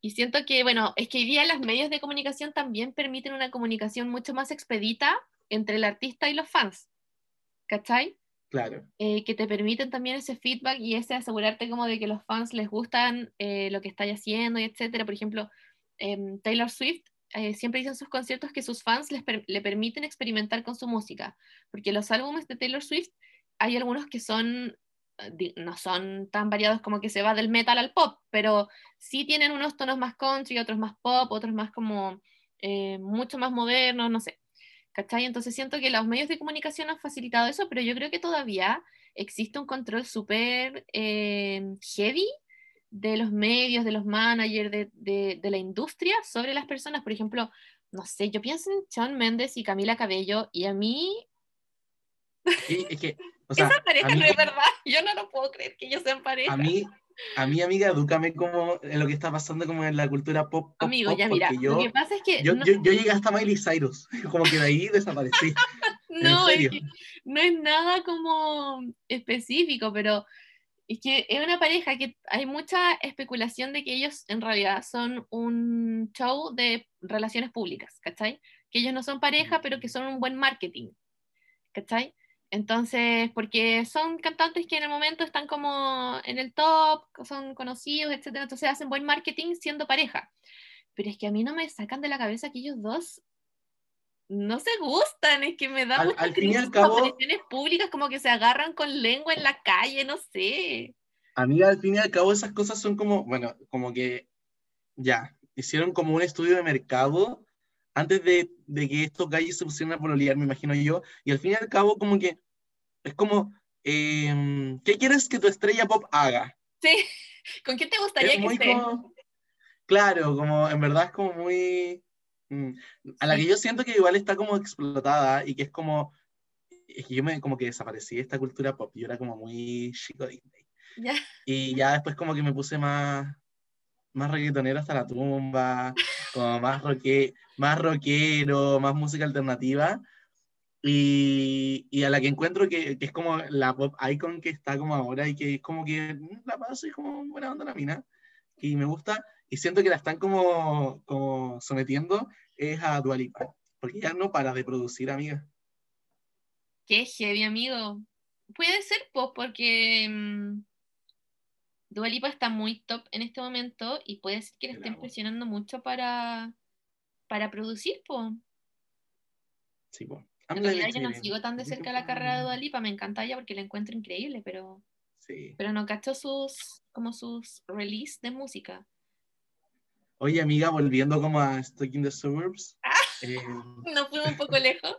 y siento que, bueno, es que hoy día los medios de comunicación también permiten una comunicación mucho más expedita entre el artista y los fans. ¿cachai? Claro. Eh, que te permiten también ese feedback y ese asegurarte como de que los fans les gustan eh, lo que estáis haciendo y etcétera. Por ejemplo, em, Taylor Swift eh, siempre dice en sus conciertos que sus fans les le permiten experimentar con su música, porque los álbumes de Taylor Swift hay algunos que son no son tan variados como que se va del metal al pop, pero sí tienen unos tonos más country, otros más pop, otros más como mucho más modernos, no sé. ¿Cachai? Entonces siento que los medios de comunicación han facilitado eso, pero yo creo que todavía existe un control súper eh, heavy de los medios, de los managers, de, de, de, la industria sobre las personas. Por ejemplo, no sé, yo pienso en Shawn Mendes y Camila Cabello y a mí... es que, Esa pareja no es verdad, yo no lo puedo creer que ellos sean pareja. A mí, a mí, amiga, edúcame como en lo que está pasando como en la cultura pop. Amigo, ya mira, yo, lo que pasa es que... Yo, yo, yo, llegué hasta Miley Cyrus, como que de ahí desaparecí. no, es que no es nada como específico, pero es que es una pareja que hay mucha especulación de que ellos en realidad son un show de relaciones públicas, ¿cachai? Que ellos no son pareja, pero que son un buen marketing, ¿cachai? Entonces, porque son cantantes que en el momento están como en el top, son conocidos, etc. Entonces hacen buen marketing siendo pareja. Pero es que a mí no me sacan de la cabeza que ellos dos no se gustan, es que me da al, al fin y al cabo públicas como que se agarran con lengua en la calle, no sé. Amiga, al fin y al cabo esas cosas son como, bueno, como que ya, hicieron como un estudio de mercado antes de, de que estos gallos se pusieran a pololear, me imagino yo, y al fin y al cabo como que es como, eh, ¿qué quieres que tu estrella pop haga? Sí, ¿con quién te gustaría es que esté? como- claro, como en verdad es como muy... mm, a la que yo siento que igual está como explotada y que es como... Es que yo me como que desaparecí de esta cultura pop, yo era como muy chico Disney. Ya. Y ya después como que me puse más, más reggaetonero hasta la tumba, como más, roque, más rockero, más música alternativa. Y, y a la que encuentro que, que es como la pop icon que está como ahora y que es como que mm, la paso y como buena onda la mina. Y me gusta y siento que la están como, como sometiendo es a Dua Lipa, porque ya no para de producir, amiga. Qué heavy, amigo. Puede ser, pues, porque mm, Dua Lipa está muy top en este momento y puede ser que le estén presionando mucho para, para producir, pues. Sí, po. En realidad yo no sigo tan de cerca la carrera de Dua Lipa, me encanta ella porque la encuentro increíble, pero, Sí. pero no cacho sus, como sus release de música. Oye, amiga, volviendo como a Stuck in the Suburbs. eh, ¿No fuimos un poco lejos?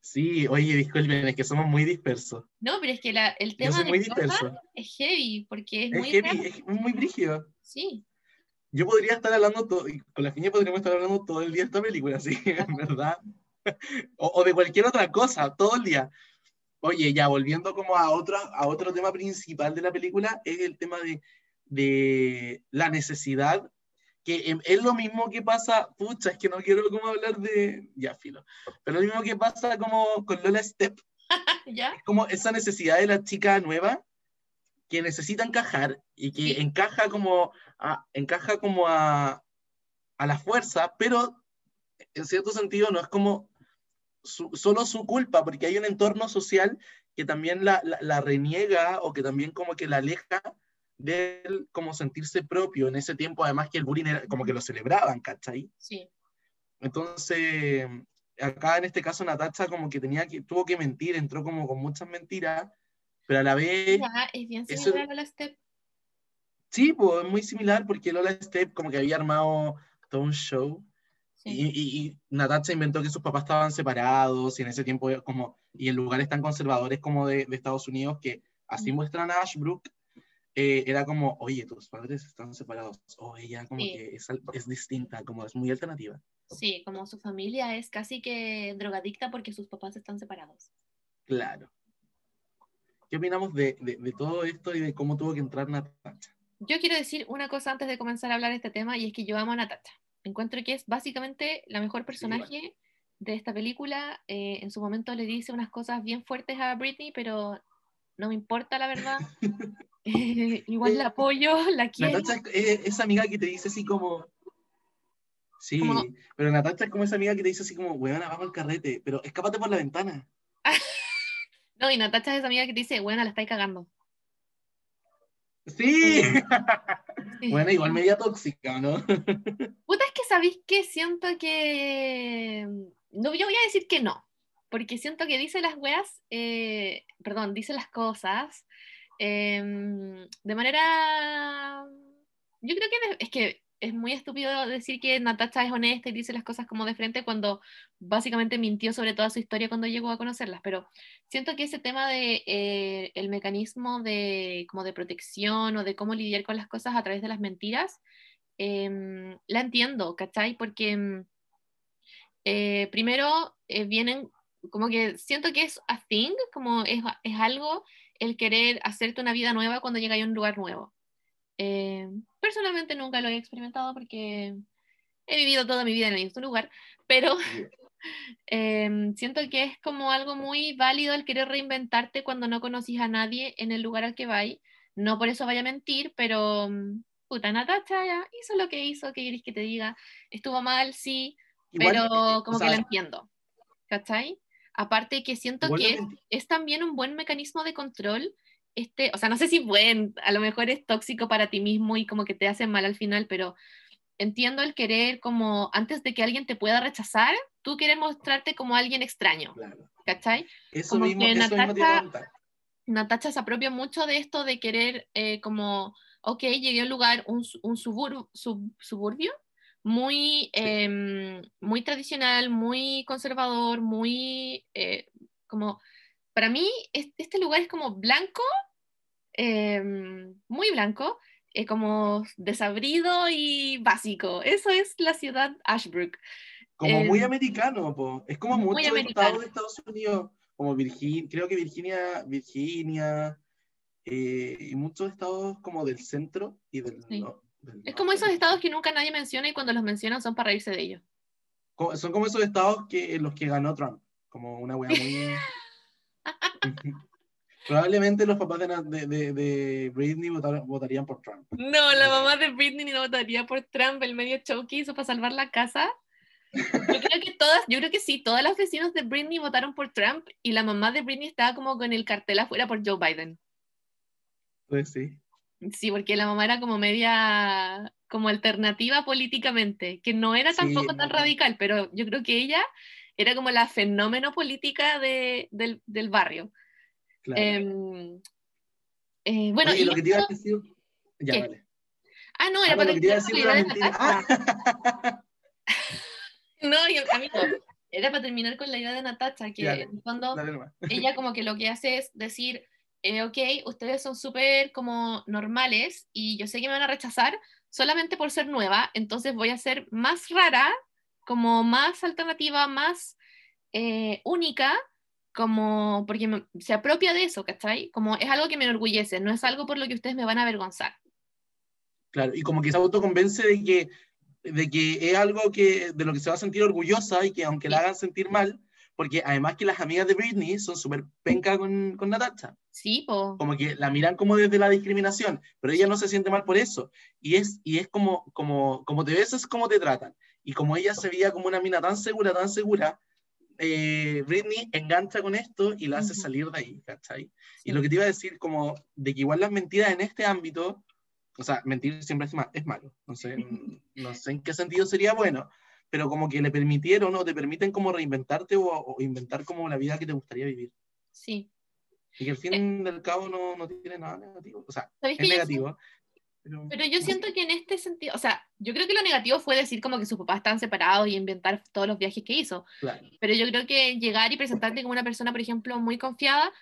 Sí, oye, disculpen, es que somos muy dispersos. No, pero es que la, el tema de muy disperso. es heavy, porque es, Es muy heavy, es muy brígido. Sí, Yo podría estar hablando todo, con la niña podríamos estar hablando todo el día de esta película, sí, en verdad. O, o de cualquier otra cosa, todo el día. Oye, ya volviendo como a otro, a otro tema principal de la película, es el tema de, de la necesidad, que em- es lo mismo que pasa, pucha, es que no quiero como hablar de, ya, filo, pero lo mismo que pasa como con Lola Step, ¿ya? es como esa necesidad de la chica nueva que necesita encajar y que Sí. encaja como a, encaja como a, a la fuerza, pero en cierto sentido no es como su- solo su culpa, porque hay un entorno social que también la, la- la reniega o que también como que la aleja de él como sentirse propio en ese tiempo, además que el bullying era como que lo celebraban, ¿cachai? Sí. Entonces, acá en este caso Natacha como que tenía que, tuvo que mentir, entró como con muchas mentiras, pero a la vez, es bien eso- similar a Lola Step. sí, pues es muy similar porque Lola Step como que había armado todo un show Sí. y, y, y Natacha inventó que sus papás estaban separados y en ese tiempo como, y en lugares tan conservadores como de, de Estados Unidos que así muestran a Ashbrook, eh, era como, oye, tus padres están separados, o ella como Sí. que es, es distinta, como es muy alternativa. Sí, como su familia es casi que drogadicta porque sus papás están separados. Claro. ¿Qué opinamos de, de, de todo esto y de cómo tuvo que entrar Natacha? Yo quiero decir una cosa antes de comenzar a hablar de este tema y es que yo amo a Natacha. Encuentro que es básicamente la mejor personaje de esta película. Eh, en su momento le dice unas cosas bien fuertes a Britney, pero no me importa la verdad. Eh, igual la apoyo, la quiero. Natacha es, es esa amiga que te dice así como. Sí, pero Natacha es como esa amiga que te dice así como, weón, vamos al carrete, pero escápate por la ventana. No, y Natacha es esa amiga que te dice, bueno, la estáis cagando. Sí. Sí. bueno, igual media tóxica, ¿no? Puta, es que sabéis que siento que. No, yo voy a decir que no. Porque siento que dice las weas, eh, perdón, dice las cosas em, de manera. Yo creo que es que es muy estúpido decir que Natacha es honesta y dice las cosas como de frente cuando básicamente mintió sobre toda su historia cuando llegó a conocerlas. Pero siento que ese tema de eh, el mecanismo de como de protección o de cómo lidiar con las cosas a través de las mentiras em, la entiendo, ¿cachai? Porque em, eh, primero eh, vienen, como que siento que es a thing, como es, es algo el querer hacerte una vida nueva cuando llegas a un lugar nuevo. Eh, personalmente nunca lo he experimentado porque he vivido toda mi vida en el mismo lugar, pero em, siento que es como algo muy válido el querer reinventarte cuando no conocís a nadie en el lugar al que vais. No por eso vaya a mentir, pero mm, puta, Natacha ya hizo lo que hizo, ¿qué querés que te diga? Estuvo mal, sí, Igual, pero eh, como o que sea, lo entiendo. ¿Cachai? Aparte que siento igual que es, es también un buen mecanismo de control. Este, o sea, no sé si buen, a lo mejor es tóxico para ti mismo y como que te hace mal al final, pero entiendo el querer como antes de que alguien te pueda rechazar, tú quieres mostrarte como alguien extraño, Claro. ¿cachai? Eso Como mismo, que eso mismo te iba a Natacha- preguntar. Natacha se apropia mucho de esto de querer eh, como, ok, llegué a un lugar, un, un sub- suburbio muy, em, muy tradicional, muy conservador, muy eh, como, para mí es- este lugar es como blanco, em, muy blanco, eh, como desabrido y básico. Eso es la ciudad Ashbrook. Como muy Em, americano, po. Es como muy muchos americano. estados de Estados Unidos, como Virginia, creo que Virginia, Virginia, eh, y muchos estados como del centro y del, Sí. no- del Es como esos estados que nunca nadie menciona y cuando los mencionan son para reírse de ellos. Son como esos estados que los que ganó Trump, como una wea muy... Probablemente los papás de, de, de- de Britney votaron- votarían por Trump. No, la mamá de Britney no votaría por Trump, el medio show que hizo para salvar la casa. Yo creo que todas, yo creo que sí, todas las vecinos de Britney votaron por Trump y la mamá de Britney estaba como con el cartel afuera por Joe Biden. Pues sí. Sí, porque la mamá era como media, como alternativa políticamente, que no era Sí, tampoco tan no. radical, pero yo creo que ella era como la fenómeno política de- del, del barrio. Claro. Em, eh, bueno, Oye, y lo que te iba a esto- decir... Ya, ¿Qué? dale. Ah, no, Ah, era para lo que te iba a terminar decir la. Ah, No, amigo, era para terminar con la idea de Natacha, que Dale, en el fondo dale ella como que lo que hace es decir, eh, ok, ustedes son súper como normales y yo sé que me van a rechazar solamente por ser nueva, entonces voy a ser más rara, como más alternativa, más eh, única, como porque me- se apropia de eso, ¿cachai? Como es algo que me enorgullece, no es algo por lo que ustedes me van a avergonzar. Claro, y como que se autoconvence de que, de que es algo que, de lo que se va a sentir orgullosa y que aunque la hagan sentir mal, porque además que las amigas de Britney son súper penca con, con Natacha, Sí, po. como que la miran como desde la discriminación, pero ella no se siente mal por eso, y es, y es como, como, como te ves es como te tratan, y como ella se veía como una mina tan segura, tan segura, eh, Britney engancha con esto y la hace Ujú. salir de ahí, ¿cachai? Sí. Y lo que te iba a decir, como de que igual las mentiras en este ámbito, o sea, mentir siempre es, ma- es malo, no sé, no sé en qué sentido sería bueno, pero como que le permitieron o te permiten como reinventarte o, o inventar como la vida que te gustaría vivir. Sí. Y que al fin del cabo no, no tiene nada negativo, o sea, ¿Sabéis es yo negativo. Pero, Pero yo siento que en este sentido, o sea, yo creo que lo negativo fue decir como que sus papás estaban separados y inventar todos los viajes que hizo. Claro, Pero yo creo que llegar y presentarte como una persona, por ejemplo, muy confiada,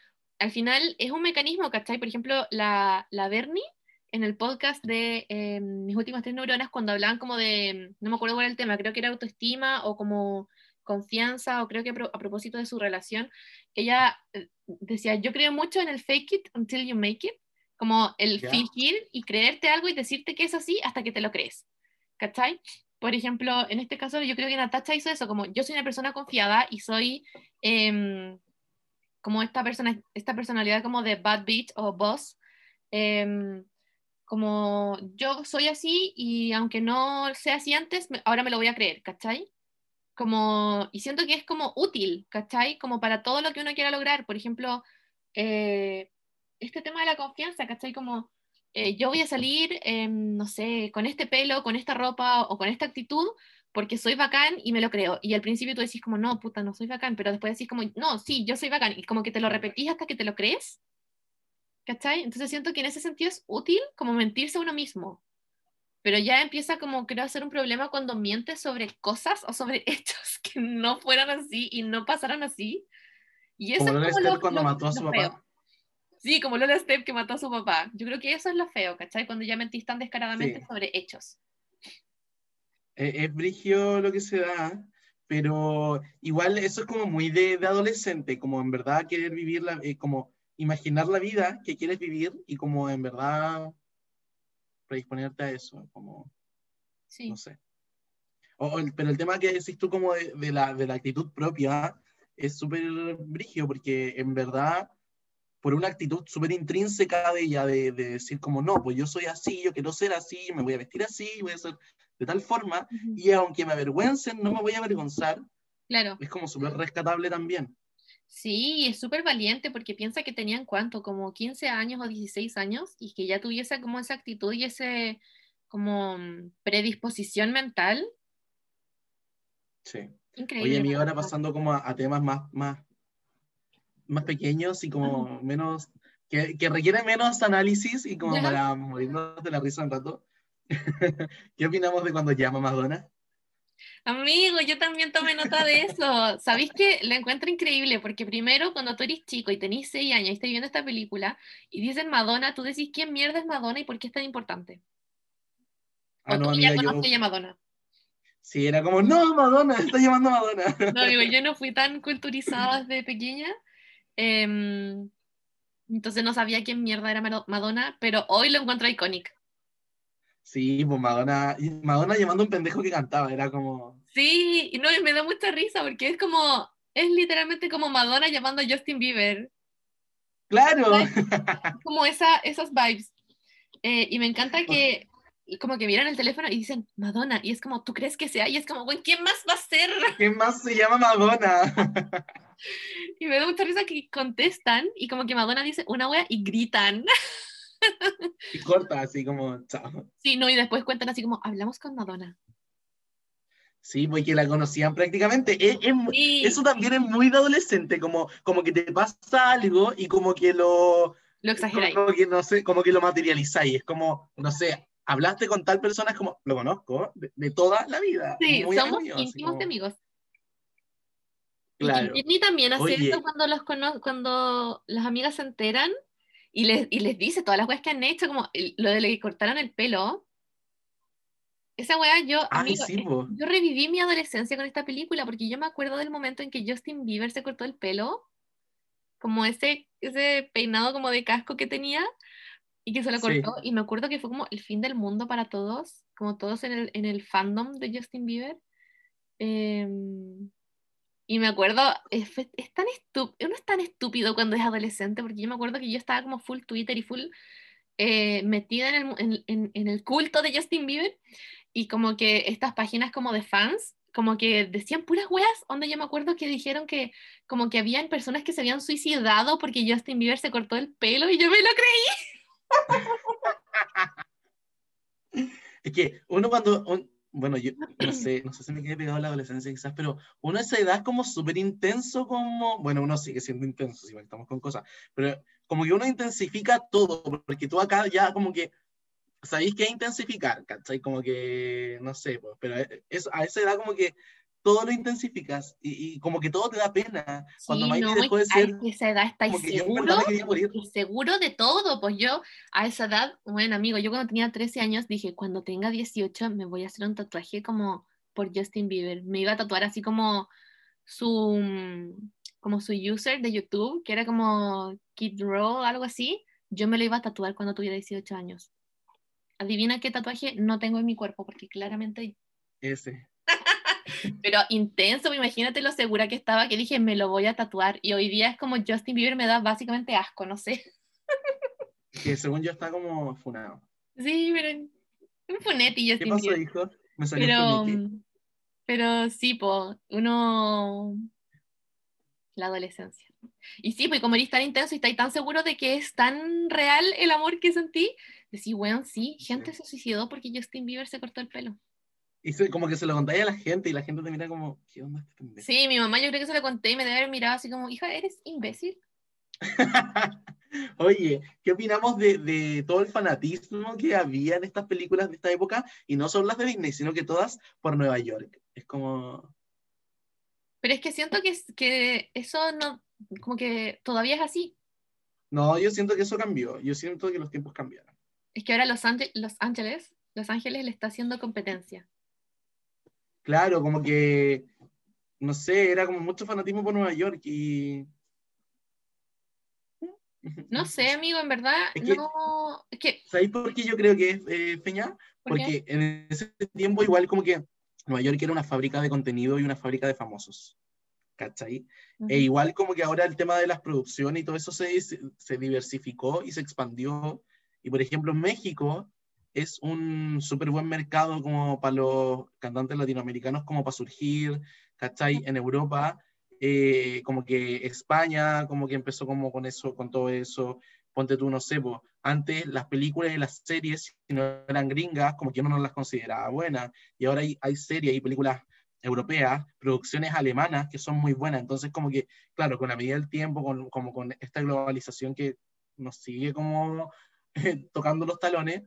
al final es un mecanismo, ¿cachai? Por ejemplo, la, la Bernie, en el podcast de eh, Mis últimas tres neuronas, cuando hablaban como de, no me acuerdo cuál era el tema, creo que era autoestima o como confianza, o creo que a, pro- a propósito de su relación, ella eh, decía, yo creo mucho en el fake it until you make it, como el Ya. fingir y creerte algo y decirte que es así hasta que te lo crees, ¿cachai? Por ejemplo, en este caso yo creo que Natacha hizo eso, como yo soy una persona confiada y soy em, como esta, persona, esta personalidad como de bad bitch o boss, em, como yo soy así y aunque no sea así antes, me- ahora me lo voy a creer, ¿cachai? Como, y siento que es como útil, ¿cachai? Como para todo lo que uno quiera lograr. Por ejemplo, eh, este tema de la confianza, ¿cachai? Como eh, yo voy a salir, em, no sé, con este pelo, con esta ropa o con esta actitud porque soy bacán y me lo creo. Y al principio tú decís como, no, puta, no soy bacán, pero después decís como, no, sí, yo soy bacán. Y como que te lo repetís hasta que te lo crees. ¿Cachai? Entonces siento que en ese sentido es útil como mentirse a uno mismo. Pero ya empieza como, creo, a ser un problema cuando mientes sobre cosas o sobre hechos que no fueran así y no pasaron así. Y eso Como es como lo- cuando lo- mató a su papá. feo. Sí, como Lola Step que mató a su papá. Yo creo que eso es lo feo, ¿cachai? Cuando ya mentís tan descaradamente Sí. sobre hechos. Es, es brigio lo que se da, pero igual eso es como muy de, de adolescente, como en verdad querer vivir, la, eh, como imaginar la vida que quieres vivir y como en verdad predisponerte a eso, como, Sí. no sé. O- o el- pero el tema que decís tú como de, de la, de la actitud propia es súper brigio, porque en verdad, por una actitud súper intrínseca de ella, de, de decir como, no, pues yo soy así, yo quiero ser así, me voy a vestir así, voy a ser de tal forma, Ujú. y aunque me avergüencen, no me voy a avergonzar, Claro. es como súper rescatable también. Sí, es súper valiente porque piensa que tenían cuánto, como 15 años o 16 años y que ya tuviese como esa actitud y ese como mm, predisposición mental. Sí. Increíble. Oye, amiga, ahora pasando como a, a temas más, más, más pequeños y como menos, que, que requieren menos análisis y como para morirnos de la risa un rato. ¿Qué opinamos de cuando llama Madonna? Amigo, yo también tomé nota de eso. ¿Sabéis que lo encuentro increíble? Porque primero, cuando tú eres chico y tenés 6 años y estás viendo esta película y dicen Madonna, tú decís quién mierda es Madonna y por qué es tan importante. Ah, o no, tú amiga, ya yo conoces a Madonna. sí era como, no, Madonna, está llamando a Madonna. No, amigo, yo no fui tan culturizada desde pequeña. em, entonces no sabía quién mierda era Mado- Madonna, pero hoy lo encuentro icónico. Sí, pues Madonna, Madonna llamando a un pendejo que cantaba, era como, Sí, y no, me da mucha risa porque es como, es literalmente como Madonna llamando a Justin Bieber. claro, como esa, esas vibes. Eh, y me encanta que como que miran el teléfono y dicen Madonna, y es como, ¿tú crees que sea? Y es como, güey, ¿quién más va a ser? ¿qué más se llama Madonna? Y me da mucha risa que contestan y como que Madonna dice una wea y gritan. Y corta así como, chao. Sí, no, y después cuentan así como, hablamos con Madonna. Sí, porque la conocían prácticamente. Es- es Sí, eso también es muy de adolescente, como, como que te pasa algo y como que lo, lo exageráis. como que no sé, como que lo materializáis. Es como, no sé, hablaste con tal persona, es como, lo conozco de, de toda la vida. Sí, muy somos amigo, así íntimos como- amigos. Y Claro. Britney también hace Oye. eso cuando, los cono- cuando las amigas se enteran y les, y les dice todas las weas que han hecho, como lo de que cortaron el pelo. Esa wea, yo, Ay, amigo, sí, eh, yo reviví mi adolescencia con esta película porque yo me acuerdo del momento en que Justin Bieber se cortó el pelo, como ese, ese peinado como de casco que tenía y que se lo Sí. cortó. Y me acuerdo que fue como el fin del mundo para todos, como todos en el, en el fandom de Justin Bieber. Em, y me acuerdo, es, es tan estúpido, uno es tan estúpido cuando es adolescente, porque yo me acuerdo que yo estaba como full Twitter y full eh, metida en el, en, en- en el culto de Justin Bieber, y como que estas páginas como de fans, como que decían puras weas, donde yo me acuerdo que dijeron que como que habían personas que se habían suicidado porque Justin Bieber se cortó el pelo, y yo me lo creí. Es que uno cuando, un- bueno, yo no sé, no sé si me quedé pegado a la adolescencia quizás, pero uno a esa edad es como súper intenso, como, bueno, uno sigue siendo intenso, si estamos con cosas, pero como que uno intensifica todo, porque tú acá ya como que sabéis que intensificar, ¿cachai? Como que, no sé, pues, pero es, a esa edad como que todo lo intensificas y, y como que todo te da pena. Cuando Sí, Miley no, dejó de y a ser, esa edad estáis seguro seguro de todo. Pues yo a esa edad, bueno, amigo, yo cuando tenía 13 años dije, cuando tenga 18 me voy a hacer un tatuaje como por Justin Bieber. Me iba a tatuar así como su, mm, como su user de YouTube, que era como Kid Roll, algo así. Yo me lo iba a tatuar cuando tuviera 18 años. Adivina qué tatuaje no tengo en mi cuerpo, porque claramente, Ese. pero intenso, imagínate lo segura que estaba, que dije, me lo voy a tatuar. Y hoy día es como Justin Bieber me da básicamente asco, no sé. Que según yo está como funado. Sí, pero un funeti ¿Qué Justin pasó, Bieber. hijo? Me salió Pero, sí, po, uno La adolescencia. Y sí, pues como eres tan intenso y estáis tan seguro de que es tan real el amor que sentí, decís, bueno, sí, gente se suicidó porque Justin Bieber se cortó el pelo. Y se- como que se lo contáis a la gente y la gente te mira como, ¿qué onda este pendejo? Sí, mi mamá yo creo que se lo conté y me debe haber mirado así como, hija, ¿eres imbécil? Oye, ¿qué opinamos de, de todo el fanatismo que había en estas películas de esta época? Y no solo las de Disney, sino que todas por Nueva York. Es como, Pero es que siento que, que eso no, como que todavía es así. no, yo siento que eso cambió. Yo siento que los tiempos cambiaron. Es que ahora Los, Ánge- Los Ángeles, Los Ángeles le está haciendo competencia. Claro, como que, no sé, era como mucho fanatismo por Nueva York y... No sé, amigo, en verdad, Es que- no. Es que, ¿Sabéis por qué yo creo que es eh, Peña? ¿por qué? Porque en ese tiempo igual como que Nueva York era una fábrica de contenido y una fábrica de famosos. ¿Cachai? Ujú. E igual como que ahora el tema de las producciones y todo eso se, se diversificó y se expandió. Y por ejemplo, México es un súper buen mercado como para los cantantes latinoamericanos, como para surgir, ¿cachai? En Europa, eh, como que España, como que empezó como con eso, con todo eso. Ponte tú, no sé, po, antes las películas y las series, si no eran gringas, como que uno no las consideraba buenas. Y ahora hay, hay series y películas europeas, producciones alemanas que son muy buenas. Entonces, como que, claro, con la medida del tiempo, con, como con esta globalización que nos sigue como tocando los talones.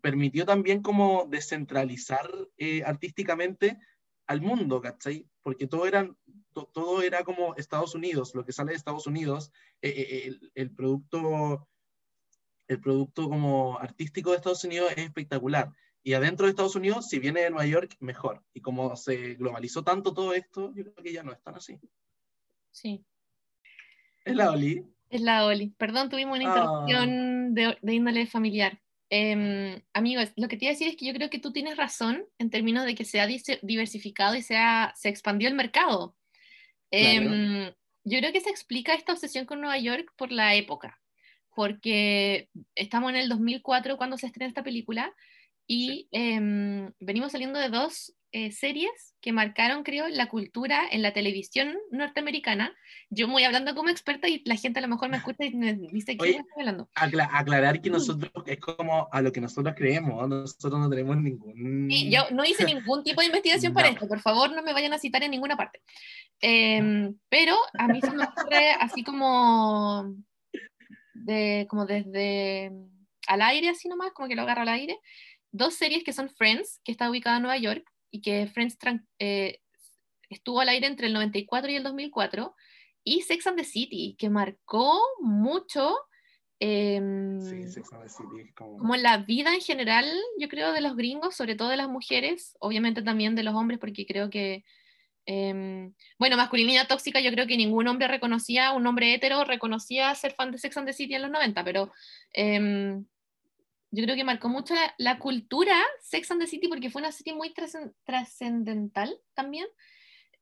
Permitió también como descentralizar eh, artísticamente al mundo, ¿cachai? Porque todo, eran, to- todo era como Estados Unidos, lo que sale de Estados Unidos, eh, eh, el, el producto, el producto como artístico de Estados Unidos es espectacular. Y adentro de Estados Unidos, si viene de Nueva York, mejor. Y como se globalizó tanto todo esto, yo creo que ya no es tan así. Sí. Es la Oli. Es la Oli. Perdón, tuvimos una Ah. interrupción de, de índole familiar. Em, amigos, lo que te iba a decir es que yo creo que tú tienes razón en términos de que se ha diversificado y se, ha- se expandió el mercado. Em, yo creo que se explica esta obsesión con Nueva York por la época, porque estamos en el 2004 cuando se estrena esta película y em, venimos saliendo de dos eh, series que marcaron, creo, la cultura en la televisión norteamericana. Yo voy hablando como experta y la gente a lo mejor me escucha y me dice, ¿qué Oye, estoy hablando? Acla- aclarar que nosotros es como a lo que nosotros creemos, nosotros no tenemos ningún... Sí, yo no hice ningún tipo de investigación para No. esto, por favor no me vayan a citar en ninguna parte. Em, pero a mí se me ocurre así como, de, como desde al aire, así nomás, como que lo agarro al aire, dos series que son Friends, que está ubicada en Nueva York, y que Friends eh, estuvo al aire entre el 94 y el 2004, y Sex and the City, que marcó mucho... em, Sí, Sex and the City es como... como la vida en general, yo creo, de los gringos, sobre todo de las mujeres, obviamente también de los hombres, porque creo que, em, bueno, masculinidad tóxica, yo creo que ningún hombre reconocía, un hombre hetero reconocía ser fan de Sex and the City en los 90, pero em, yo creo que marcó mucho la, la cultura Sex and the City porque fue una serie muy trascen- trascendental también.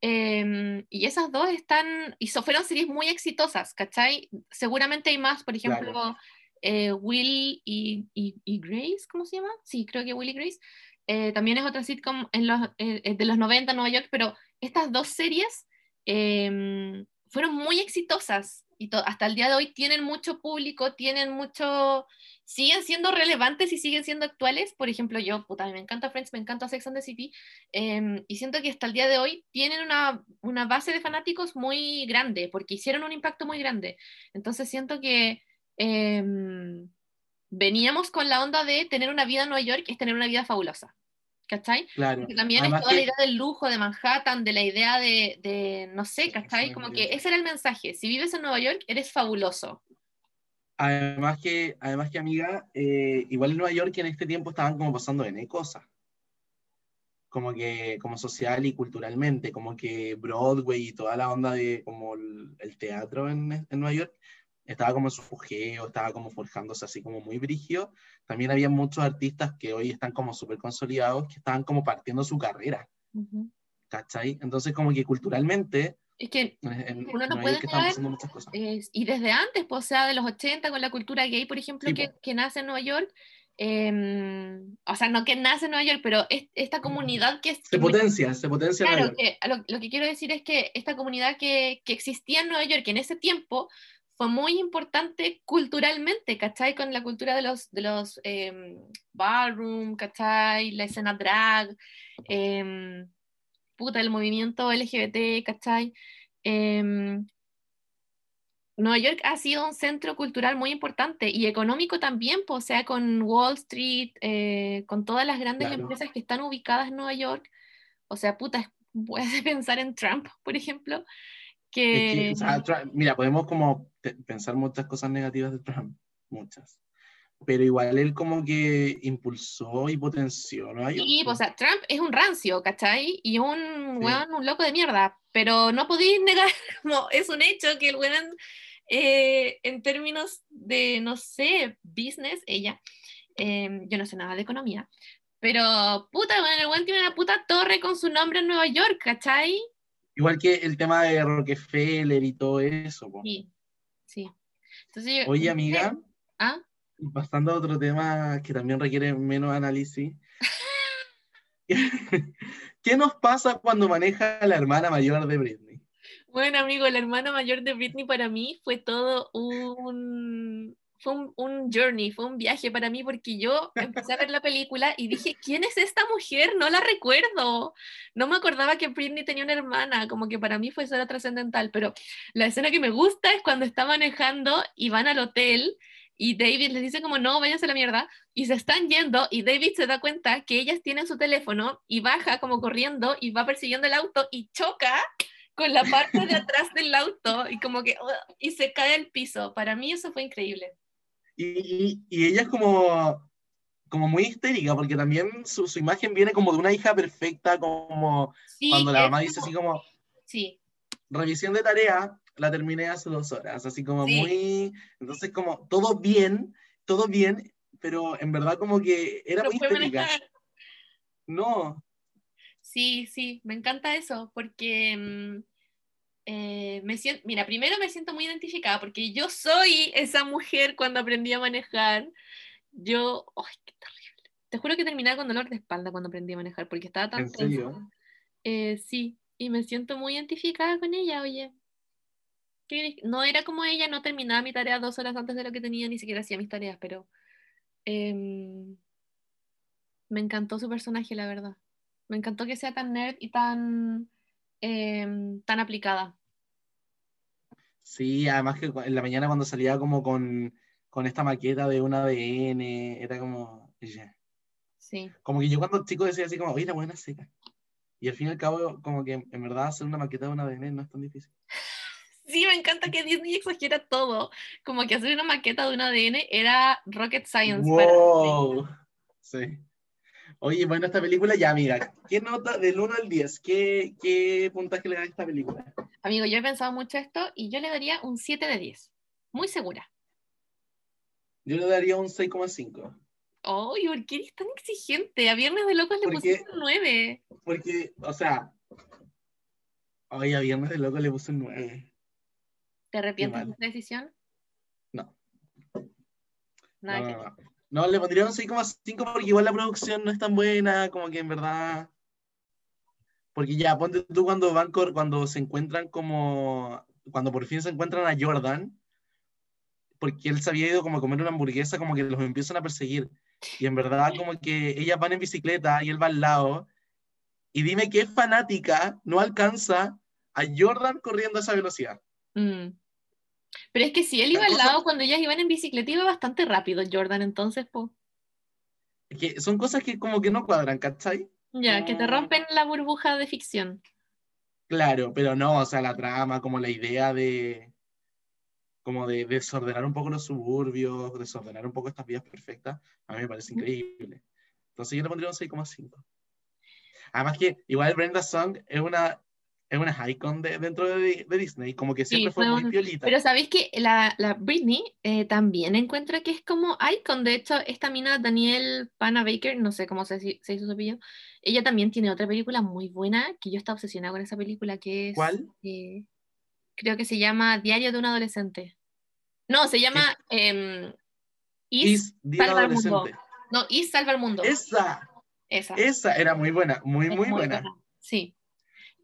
Em, y esas dos están, y so- fueron series muy exitosas, ¿cachai? Seguramente hay más, por ejemplo, Claro. eh, Will y, y- y Grace, ¿cómo se llama? Sí, creo que Will y Grace. Eh, también es otra sitcom en los, eh, eh, de los 90 en Nueva York, pero estas dos series em, fueron muy exitosas y hasta el día de hoy tienen mucho público, tienen mucho, siguen siendo relevantes y siguen siendo actuales. Por ejemplo, yo, puta, me encanta Friends, me encanta Sex and the City, em, y siento que hasta el día de hoy tienen una, una base de fanáticos muy grande, porque hicieron un impacto muy grande. Entonces siento que em, veníamos con la onda de tener una vida en Nueva York es tener una vida fabulosa. ¿Cachai? Claro. Porque también Además es toda la que- idea del lujo de Manhattan, de la idea de, de no sé, ¿cachai? Como que ese era el mensaje. Si vives en Nueva York, eres fabuloso. Además que, además que amiga, eh, igual en Nueva York en este tiempo estaban como pasando N cosas. Como que, como social y culturalmente, como que Broadway y toda la onda de como el, el teatro en, en Nueva York estaba como en su fugeo, estaba como forjándose así como muy brigio. También había muchos artistas que hoy están como súper consolidados, que estaban como partiendo su carrera, ¿cachai? Entonces como que culturalmente Es que en, Uno no puede negar, muchas cosas. eh, y desde antes, pues, o sea, de los 80, con la cultura gay, por ejemplo, Sí, que, po. que nace en Nueva York, em, o sea, no que nace en Nueva York, pero es, esta comunidad que... Se potencia, se potencia. Claro, que, lo, lo, que quiero decir es que esta comunidad que, que existía en Nueva York en ese tiempo fue muy importante culturalmente, ¿cachai? Con la cultura de los, de los eh, ballroom, ¿cachai? La escena drag, eh, puta, el movimiento LGBT, ¿cachai? Eh, Nueva York ha sido un centro cultural muy importante y económico también, pues, o sea, con Wall Street, eh, con todas las grandes claro. empresas que están ubicadas en Nueva York. O sea, puta, puedes pensar en Trump, por ejemplo, que... Es que o sea, mira, podemos como pensar muchas cosas negativas de Trump, muchas. Pero igual él como que impulsó y potenció Nueva York. Sí, o sea, Trump es un rancio, ¿cachai? Y un sí. weón, un loco de mierda. Pero no podéis negar, como es un hecho que el weón, eh, en términos de, no sé, business, ella, eh, yo no sé nada de economía, pero puta, bueno, el weón tiene una puta torre con su nombre en Nueva York, ¿cachai? Igual que el tema de Rockefeller y todo eso. Po. Sí, sí. Entonces, yo, Oye, amiga, ¿Ah? pasando a otro tema que también requiere menos análisis. ¿Qué nos pasa cuando maneja a la hermana mayor de Britney? Bueno, amigo, la hermana mayor de Britney para mí fue todo un, fue un, un, journey, fue un viaje para mí porque yo empecé a ver la película y dije, ¿quién es esta mujer? No la recuerdo. No me acordaba que Britney tenía una hermana, como que para mí fue solo trascendental, pero la escena que me gusta es cuando está manejando y van al hotel y David les dice como, no, váyanse a la mierda, y se están yendo y David se da cuenta que ellas tienen su teléfono y baja como corriendo y va persiguiendo el auto y choca con la parte de atrás del auto y como que, y se cae al piso. Para mí eso fue increíble. Y, y, ella es como, como muy histérica, porque también su, su, imagen viene como de una hija perfecta, como sí, cuando la mamá dice así como, sí. revisión de tarea, la terminé hace dos horas, así como sí. muy, entonces como todo bien, todo bien, pero en verdad como que era Pero muy histérica. manejar. No, Sí, sí, me encanta eso, porque mm, eh, me siento, mira, primero me siento muy identificada, porque yo soy esa mujer cuando aprendí a manejar. Yo, ¡ay, qué terrible! Te juro que terminaba con dolor de espalda cuando aprendí a manejar, porque estaba tan ¿En serio? Eh, sí, y me siento muy identificada con ella, oye. ¿Qué- No era como ella, no terminaba mi tarea dos horas antes de lo que tenía, ni siquiera hacía mis tareas, pero em, me encantó su personaje, la verdad. Me encantó que sea tan nerd y tan, em, tan aplicada. Sí, además que en la mañana cuando salía como con, con esta maqueta de un ADN, era como, ya. Sí, Como que yo cuando chico decía así como, oye, la buena seca. Y al fin y al cabo, como que en verdad hacer una maqueta de un ADN no es tan difícil. sí, me encanta que Disney exagera todo. Como que hacer una maqueta de un ADN era rocket science para. ¡Wow! Sí. Oye, bueno, esta película ya, mira, ¿qué nota del 1 al 10? ¿Qué, qué puntaje le da a esta película? Amigo, yo he pensado mucho esto y yo le daría un 7 de 10. Muy segura. Yo le daría un 6,5. Ay, ¿por qué eres tan exigente? A Viernes de Locos le Porque- pusiste un 9. Porque, o sea, oye, a Viernes de Loco le puse un 9. ¿Te arrepientes de esta decisión? No. Nada No, que no, no. No, le pondría un 6,5 porque igual la producción no es tan buena, como que en verdad. Porque ya, ponte tú cuando van cor- cuando se encuentran como. Cuando por fin se encuentran a Jordan, porque él se había ido como a comer una hamburguesa, como que los empiezan a perseguir. Y en verdad, como que ellas van en bicicleta y él va al lado. Y dime qué fanática no alcanza a Jordan corriendo a esa velocidad. Mm. Pero es que si él iba al lado cuando ellas iban en bicicleta, iba bastante rápido Jordan, entonces, pues, Que son cosas que como que no cuadran, ¿cachai? ya, que te rompen la burbuja de ficción. Claro, pero no, o sea, la trama, como la idea de como de desordenar un poco los suburbios, desordenar un poco estas vías perfectas, a mí me parece increíble. Entonces yo le pondría un 6,5. Además que igual Brenda Song es una es una icon de, dentro de, de Disney, como que siempre fue fue muy piolita. Pero sabéis que la, la Britney eh, también encuentra que es como icon. De hecho, esta mina, Danielle Pana Baker, no sé cómo se, se hizo su apellido, ella también tiene otra película muy buena, que yo estaba obsesionada con esa película, que es... ¿Cuál? eh, creo que se llama Diario de un adolescente. No, se llama em, Is Is Salva al Mundo. No, y Salva el Mundo. Esa, Esa. esa era muy buena, muy, Es muy buena. Sí.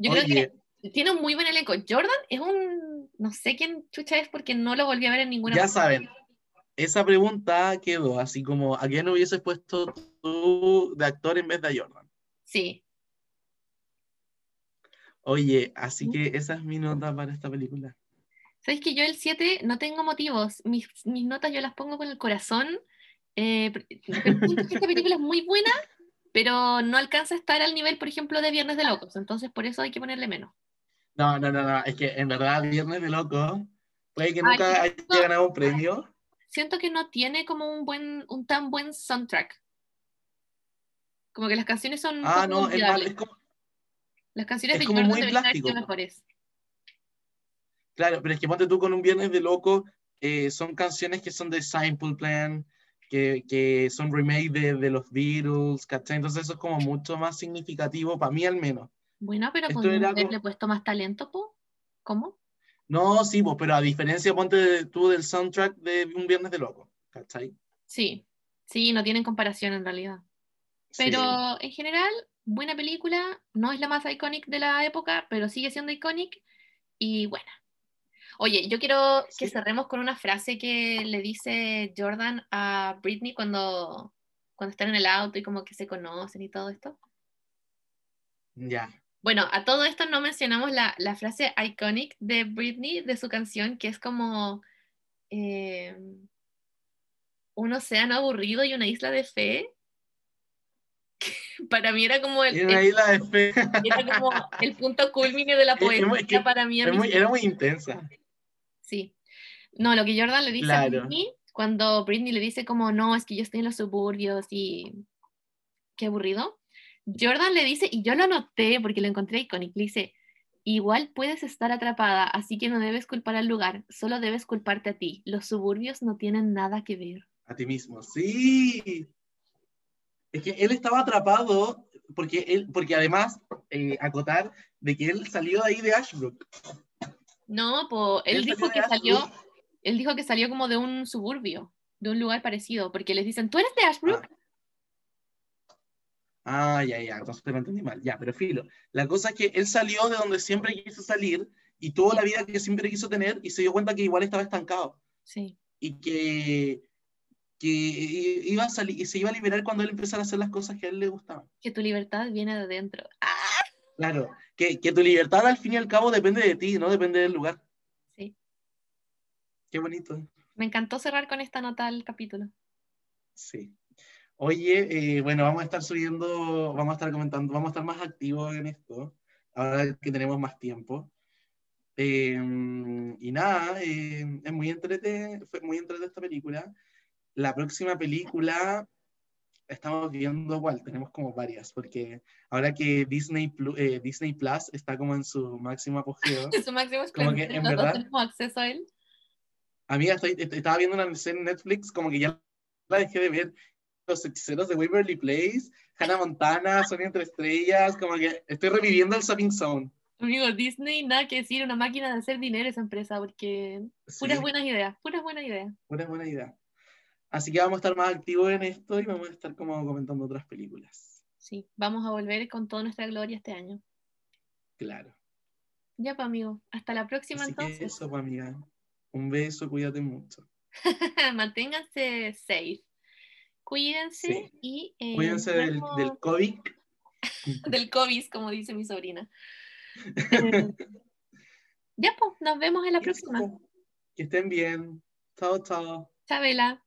Yo creo que tiene un muy buen elenco. Jordan es un. No sé quién chucha es porque no lo volví a ver en ninguna. ya saben, esa pregunta quedó así como, ¿a quién hubieses puesto tú de actor en vez de a Jordan? Sí. Oye, así que esa es mi nota para esta película. ¿Sabes que yo el 7 no tengo motivos? Mis, mis notas yo las pongo con el corazón. Eh, pero esta película es muy buena, pero no alcanza a estar al nivel, por ejemplo, de Viernes de Locos. Entonces, por eso hay que ponerle menos. No, no, no, no, es que en verdad Viernes de Loco puede que Ay, nunca haya no. ganado un premio. Siento que no tiene como un buen, un tan buen soundtrack. Como que las canciones son Ah, no, es, mal, es como, Las canciones es de como muy plástico. mejores. claro, pero es que ponte tú con un Viernes de Loco, eh, son canciones que son de Simple Plan, que, que son remake de, de los Beatles, ¿cachai? Entonces eso es como mucho más significativo, para mí al menos. Bueno, pero Esto era haberle como- puesto más talento, po. ¿Cómo? No, sí, pues, pero a diferencia, ponte de- tú del soundtrack de un Viernes de Loco, ¿cachai? Sí, sí, no tienen comparación en realidad. Sí. Pero en general, buena película. No es la más icónica de la época, pero sigue siendo icónica y buena. Oye, yo quiero que Sí. cerremos con una frase que le dice Jordan a Britney cuando, cuando están en el auto y como que se conocen y todo esto. Ya. Bueno, a todo esto no mencionamos la, la frase iconic de Britney de su canción, que es como eh, un océano aburrido y una isla de fe. Para mí era como el, Y una el- isla de fe. era como el punto culmine de la Es- es muy- poesía para mí. muy- era muy intensa. Sí. No, lo que Jordan le dice a. Britney, cuando Britney le dice como, no, es que yo estoy en los suburbios y qué aburrido. Jordan le dice, y yo lo noté porque lo encontré icónico, le dice, igual puedes estar atrapada, así que no debes culpar al lugar, solo debes culparte a ti. Los suburbios no tienen nada que ver. A ti mismo, sí. Es que él estaba atrapado porque él, porque además, eh, acotar de que él salió de ahí de Ashbrook. No, po, él dijo que salió, Ashbrook. él dijo que salió como de un suburbio, de un lugar parecido, porque les dicen, ¿tú eres de Ashbrook? Ah, ya, ya, entonces te lo entendí mal. Ya, pero filo. La cosa es que él salió de donde siempre quiso salir y tuvo la vida que siempre quiso tener y se dio cuenta que igual estaba estancado Sí. y que, que iba a salir y se iba a liberar cuando él empezara a hacer las cosas que a él le gustaban. Que tu libertad viene de adentro. Ah, Claro, que, que tu libertad al fin y al cabo depende de ti, no depende del lugar. sí. Qué bonito. Me encantó cerrar con esta nota el capítulo. Sí. Oye, eh, bueno, vamos a estar subiendo, vamos a estar comentando, vamos a estar más activos en esto, ahora que tenemos más tiempo. Eh, y nada, eh, es muy entrete, fue muy entrete esta película. La próxima película estamos viendo igual, tenemos como varias, porque ahora que Disney, Plu- eh, Disney Plus está como en su máximo apogeo, su máximo Como que, en verdad- tenemos acceso a él. Amiga, estoy- est- estaba viendo una serie en Netflix, como que ya la dejé de ver. Los hechiceros de Waverly Place, Hannah Montana, Sonia entre estrellas, como que estoy reviviendo el Shopping Zone. Amigo, Disney, nada que decir, una máquina de hacer dinero esa empresa, porque puras Sí, buenas ideas, puras buenas ideas. buena, buena idea. Así que vamos a estar más activos en esto y vamos a estar como comentando otras películas. Sí, vamos a volver con toda nuestra gloria este año. Claro. Ya, pues, amigo, hasta la próxima Así que entonces. eso, pues, amiga. Un beso, cuídate mucho. Manténganse safe. Cuídense Sí. y. eh, Cuídense del, vemos- del COVID. del COVID, como dice mi sobrina. Eh, ya, pues, nos vemos en la próxima. Que estén bien. Chao, chao. Chabela.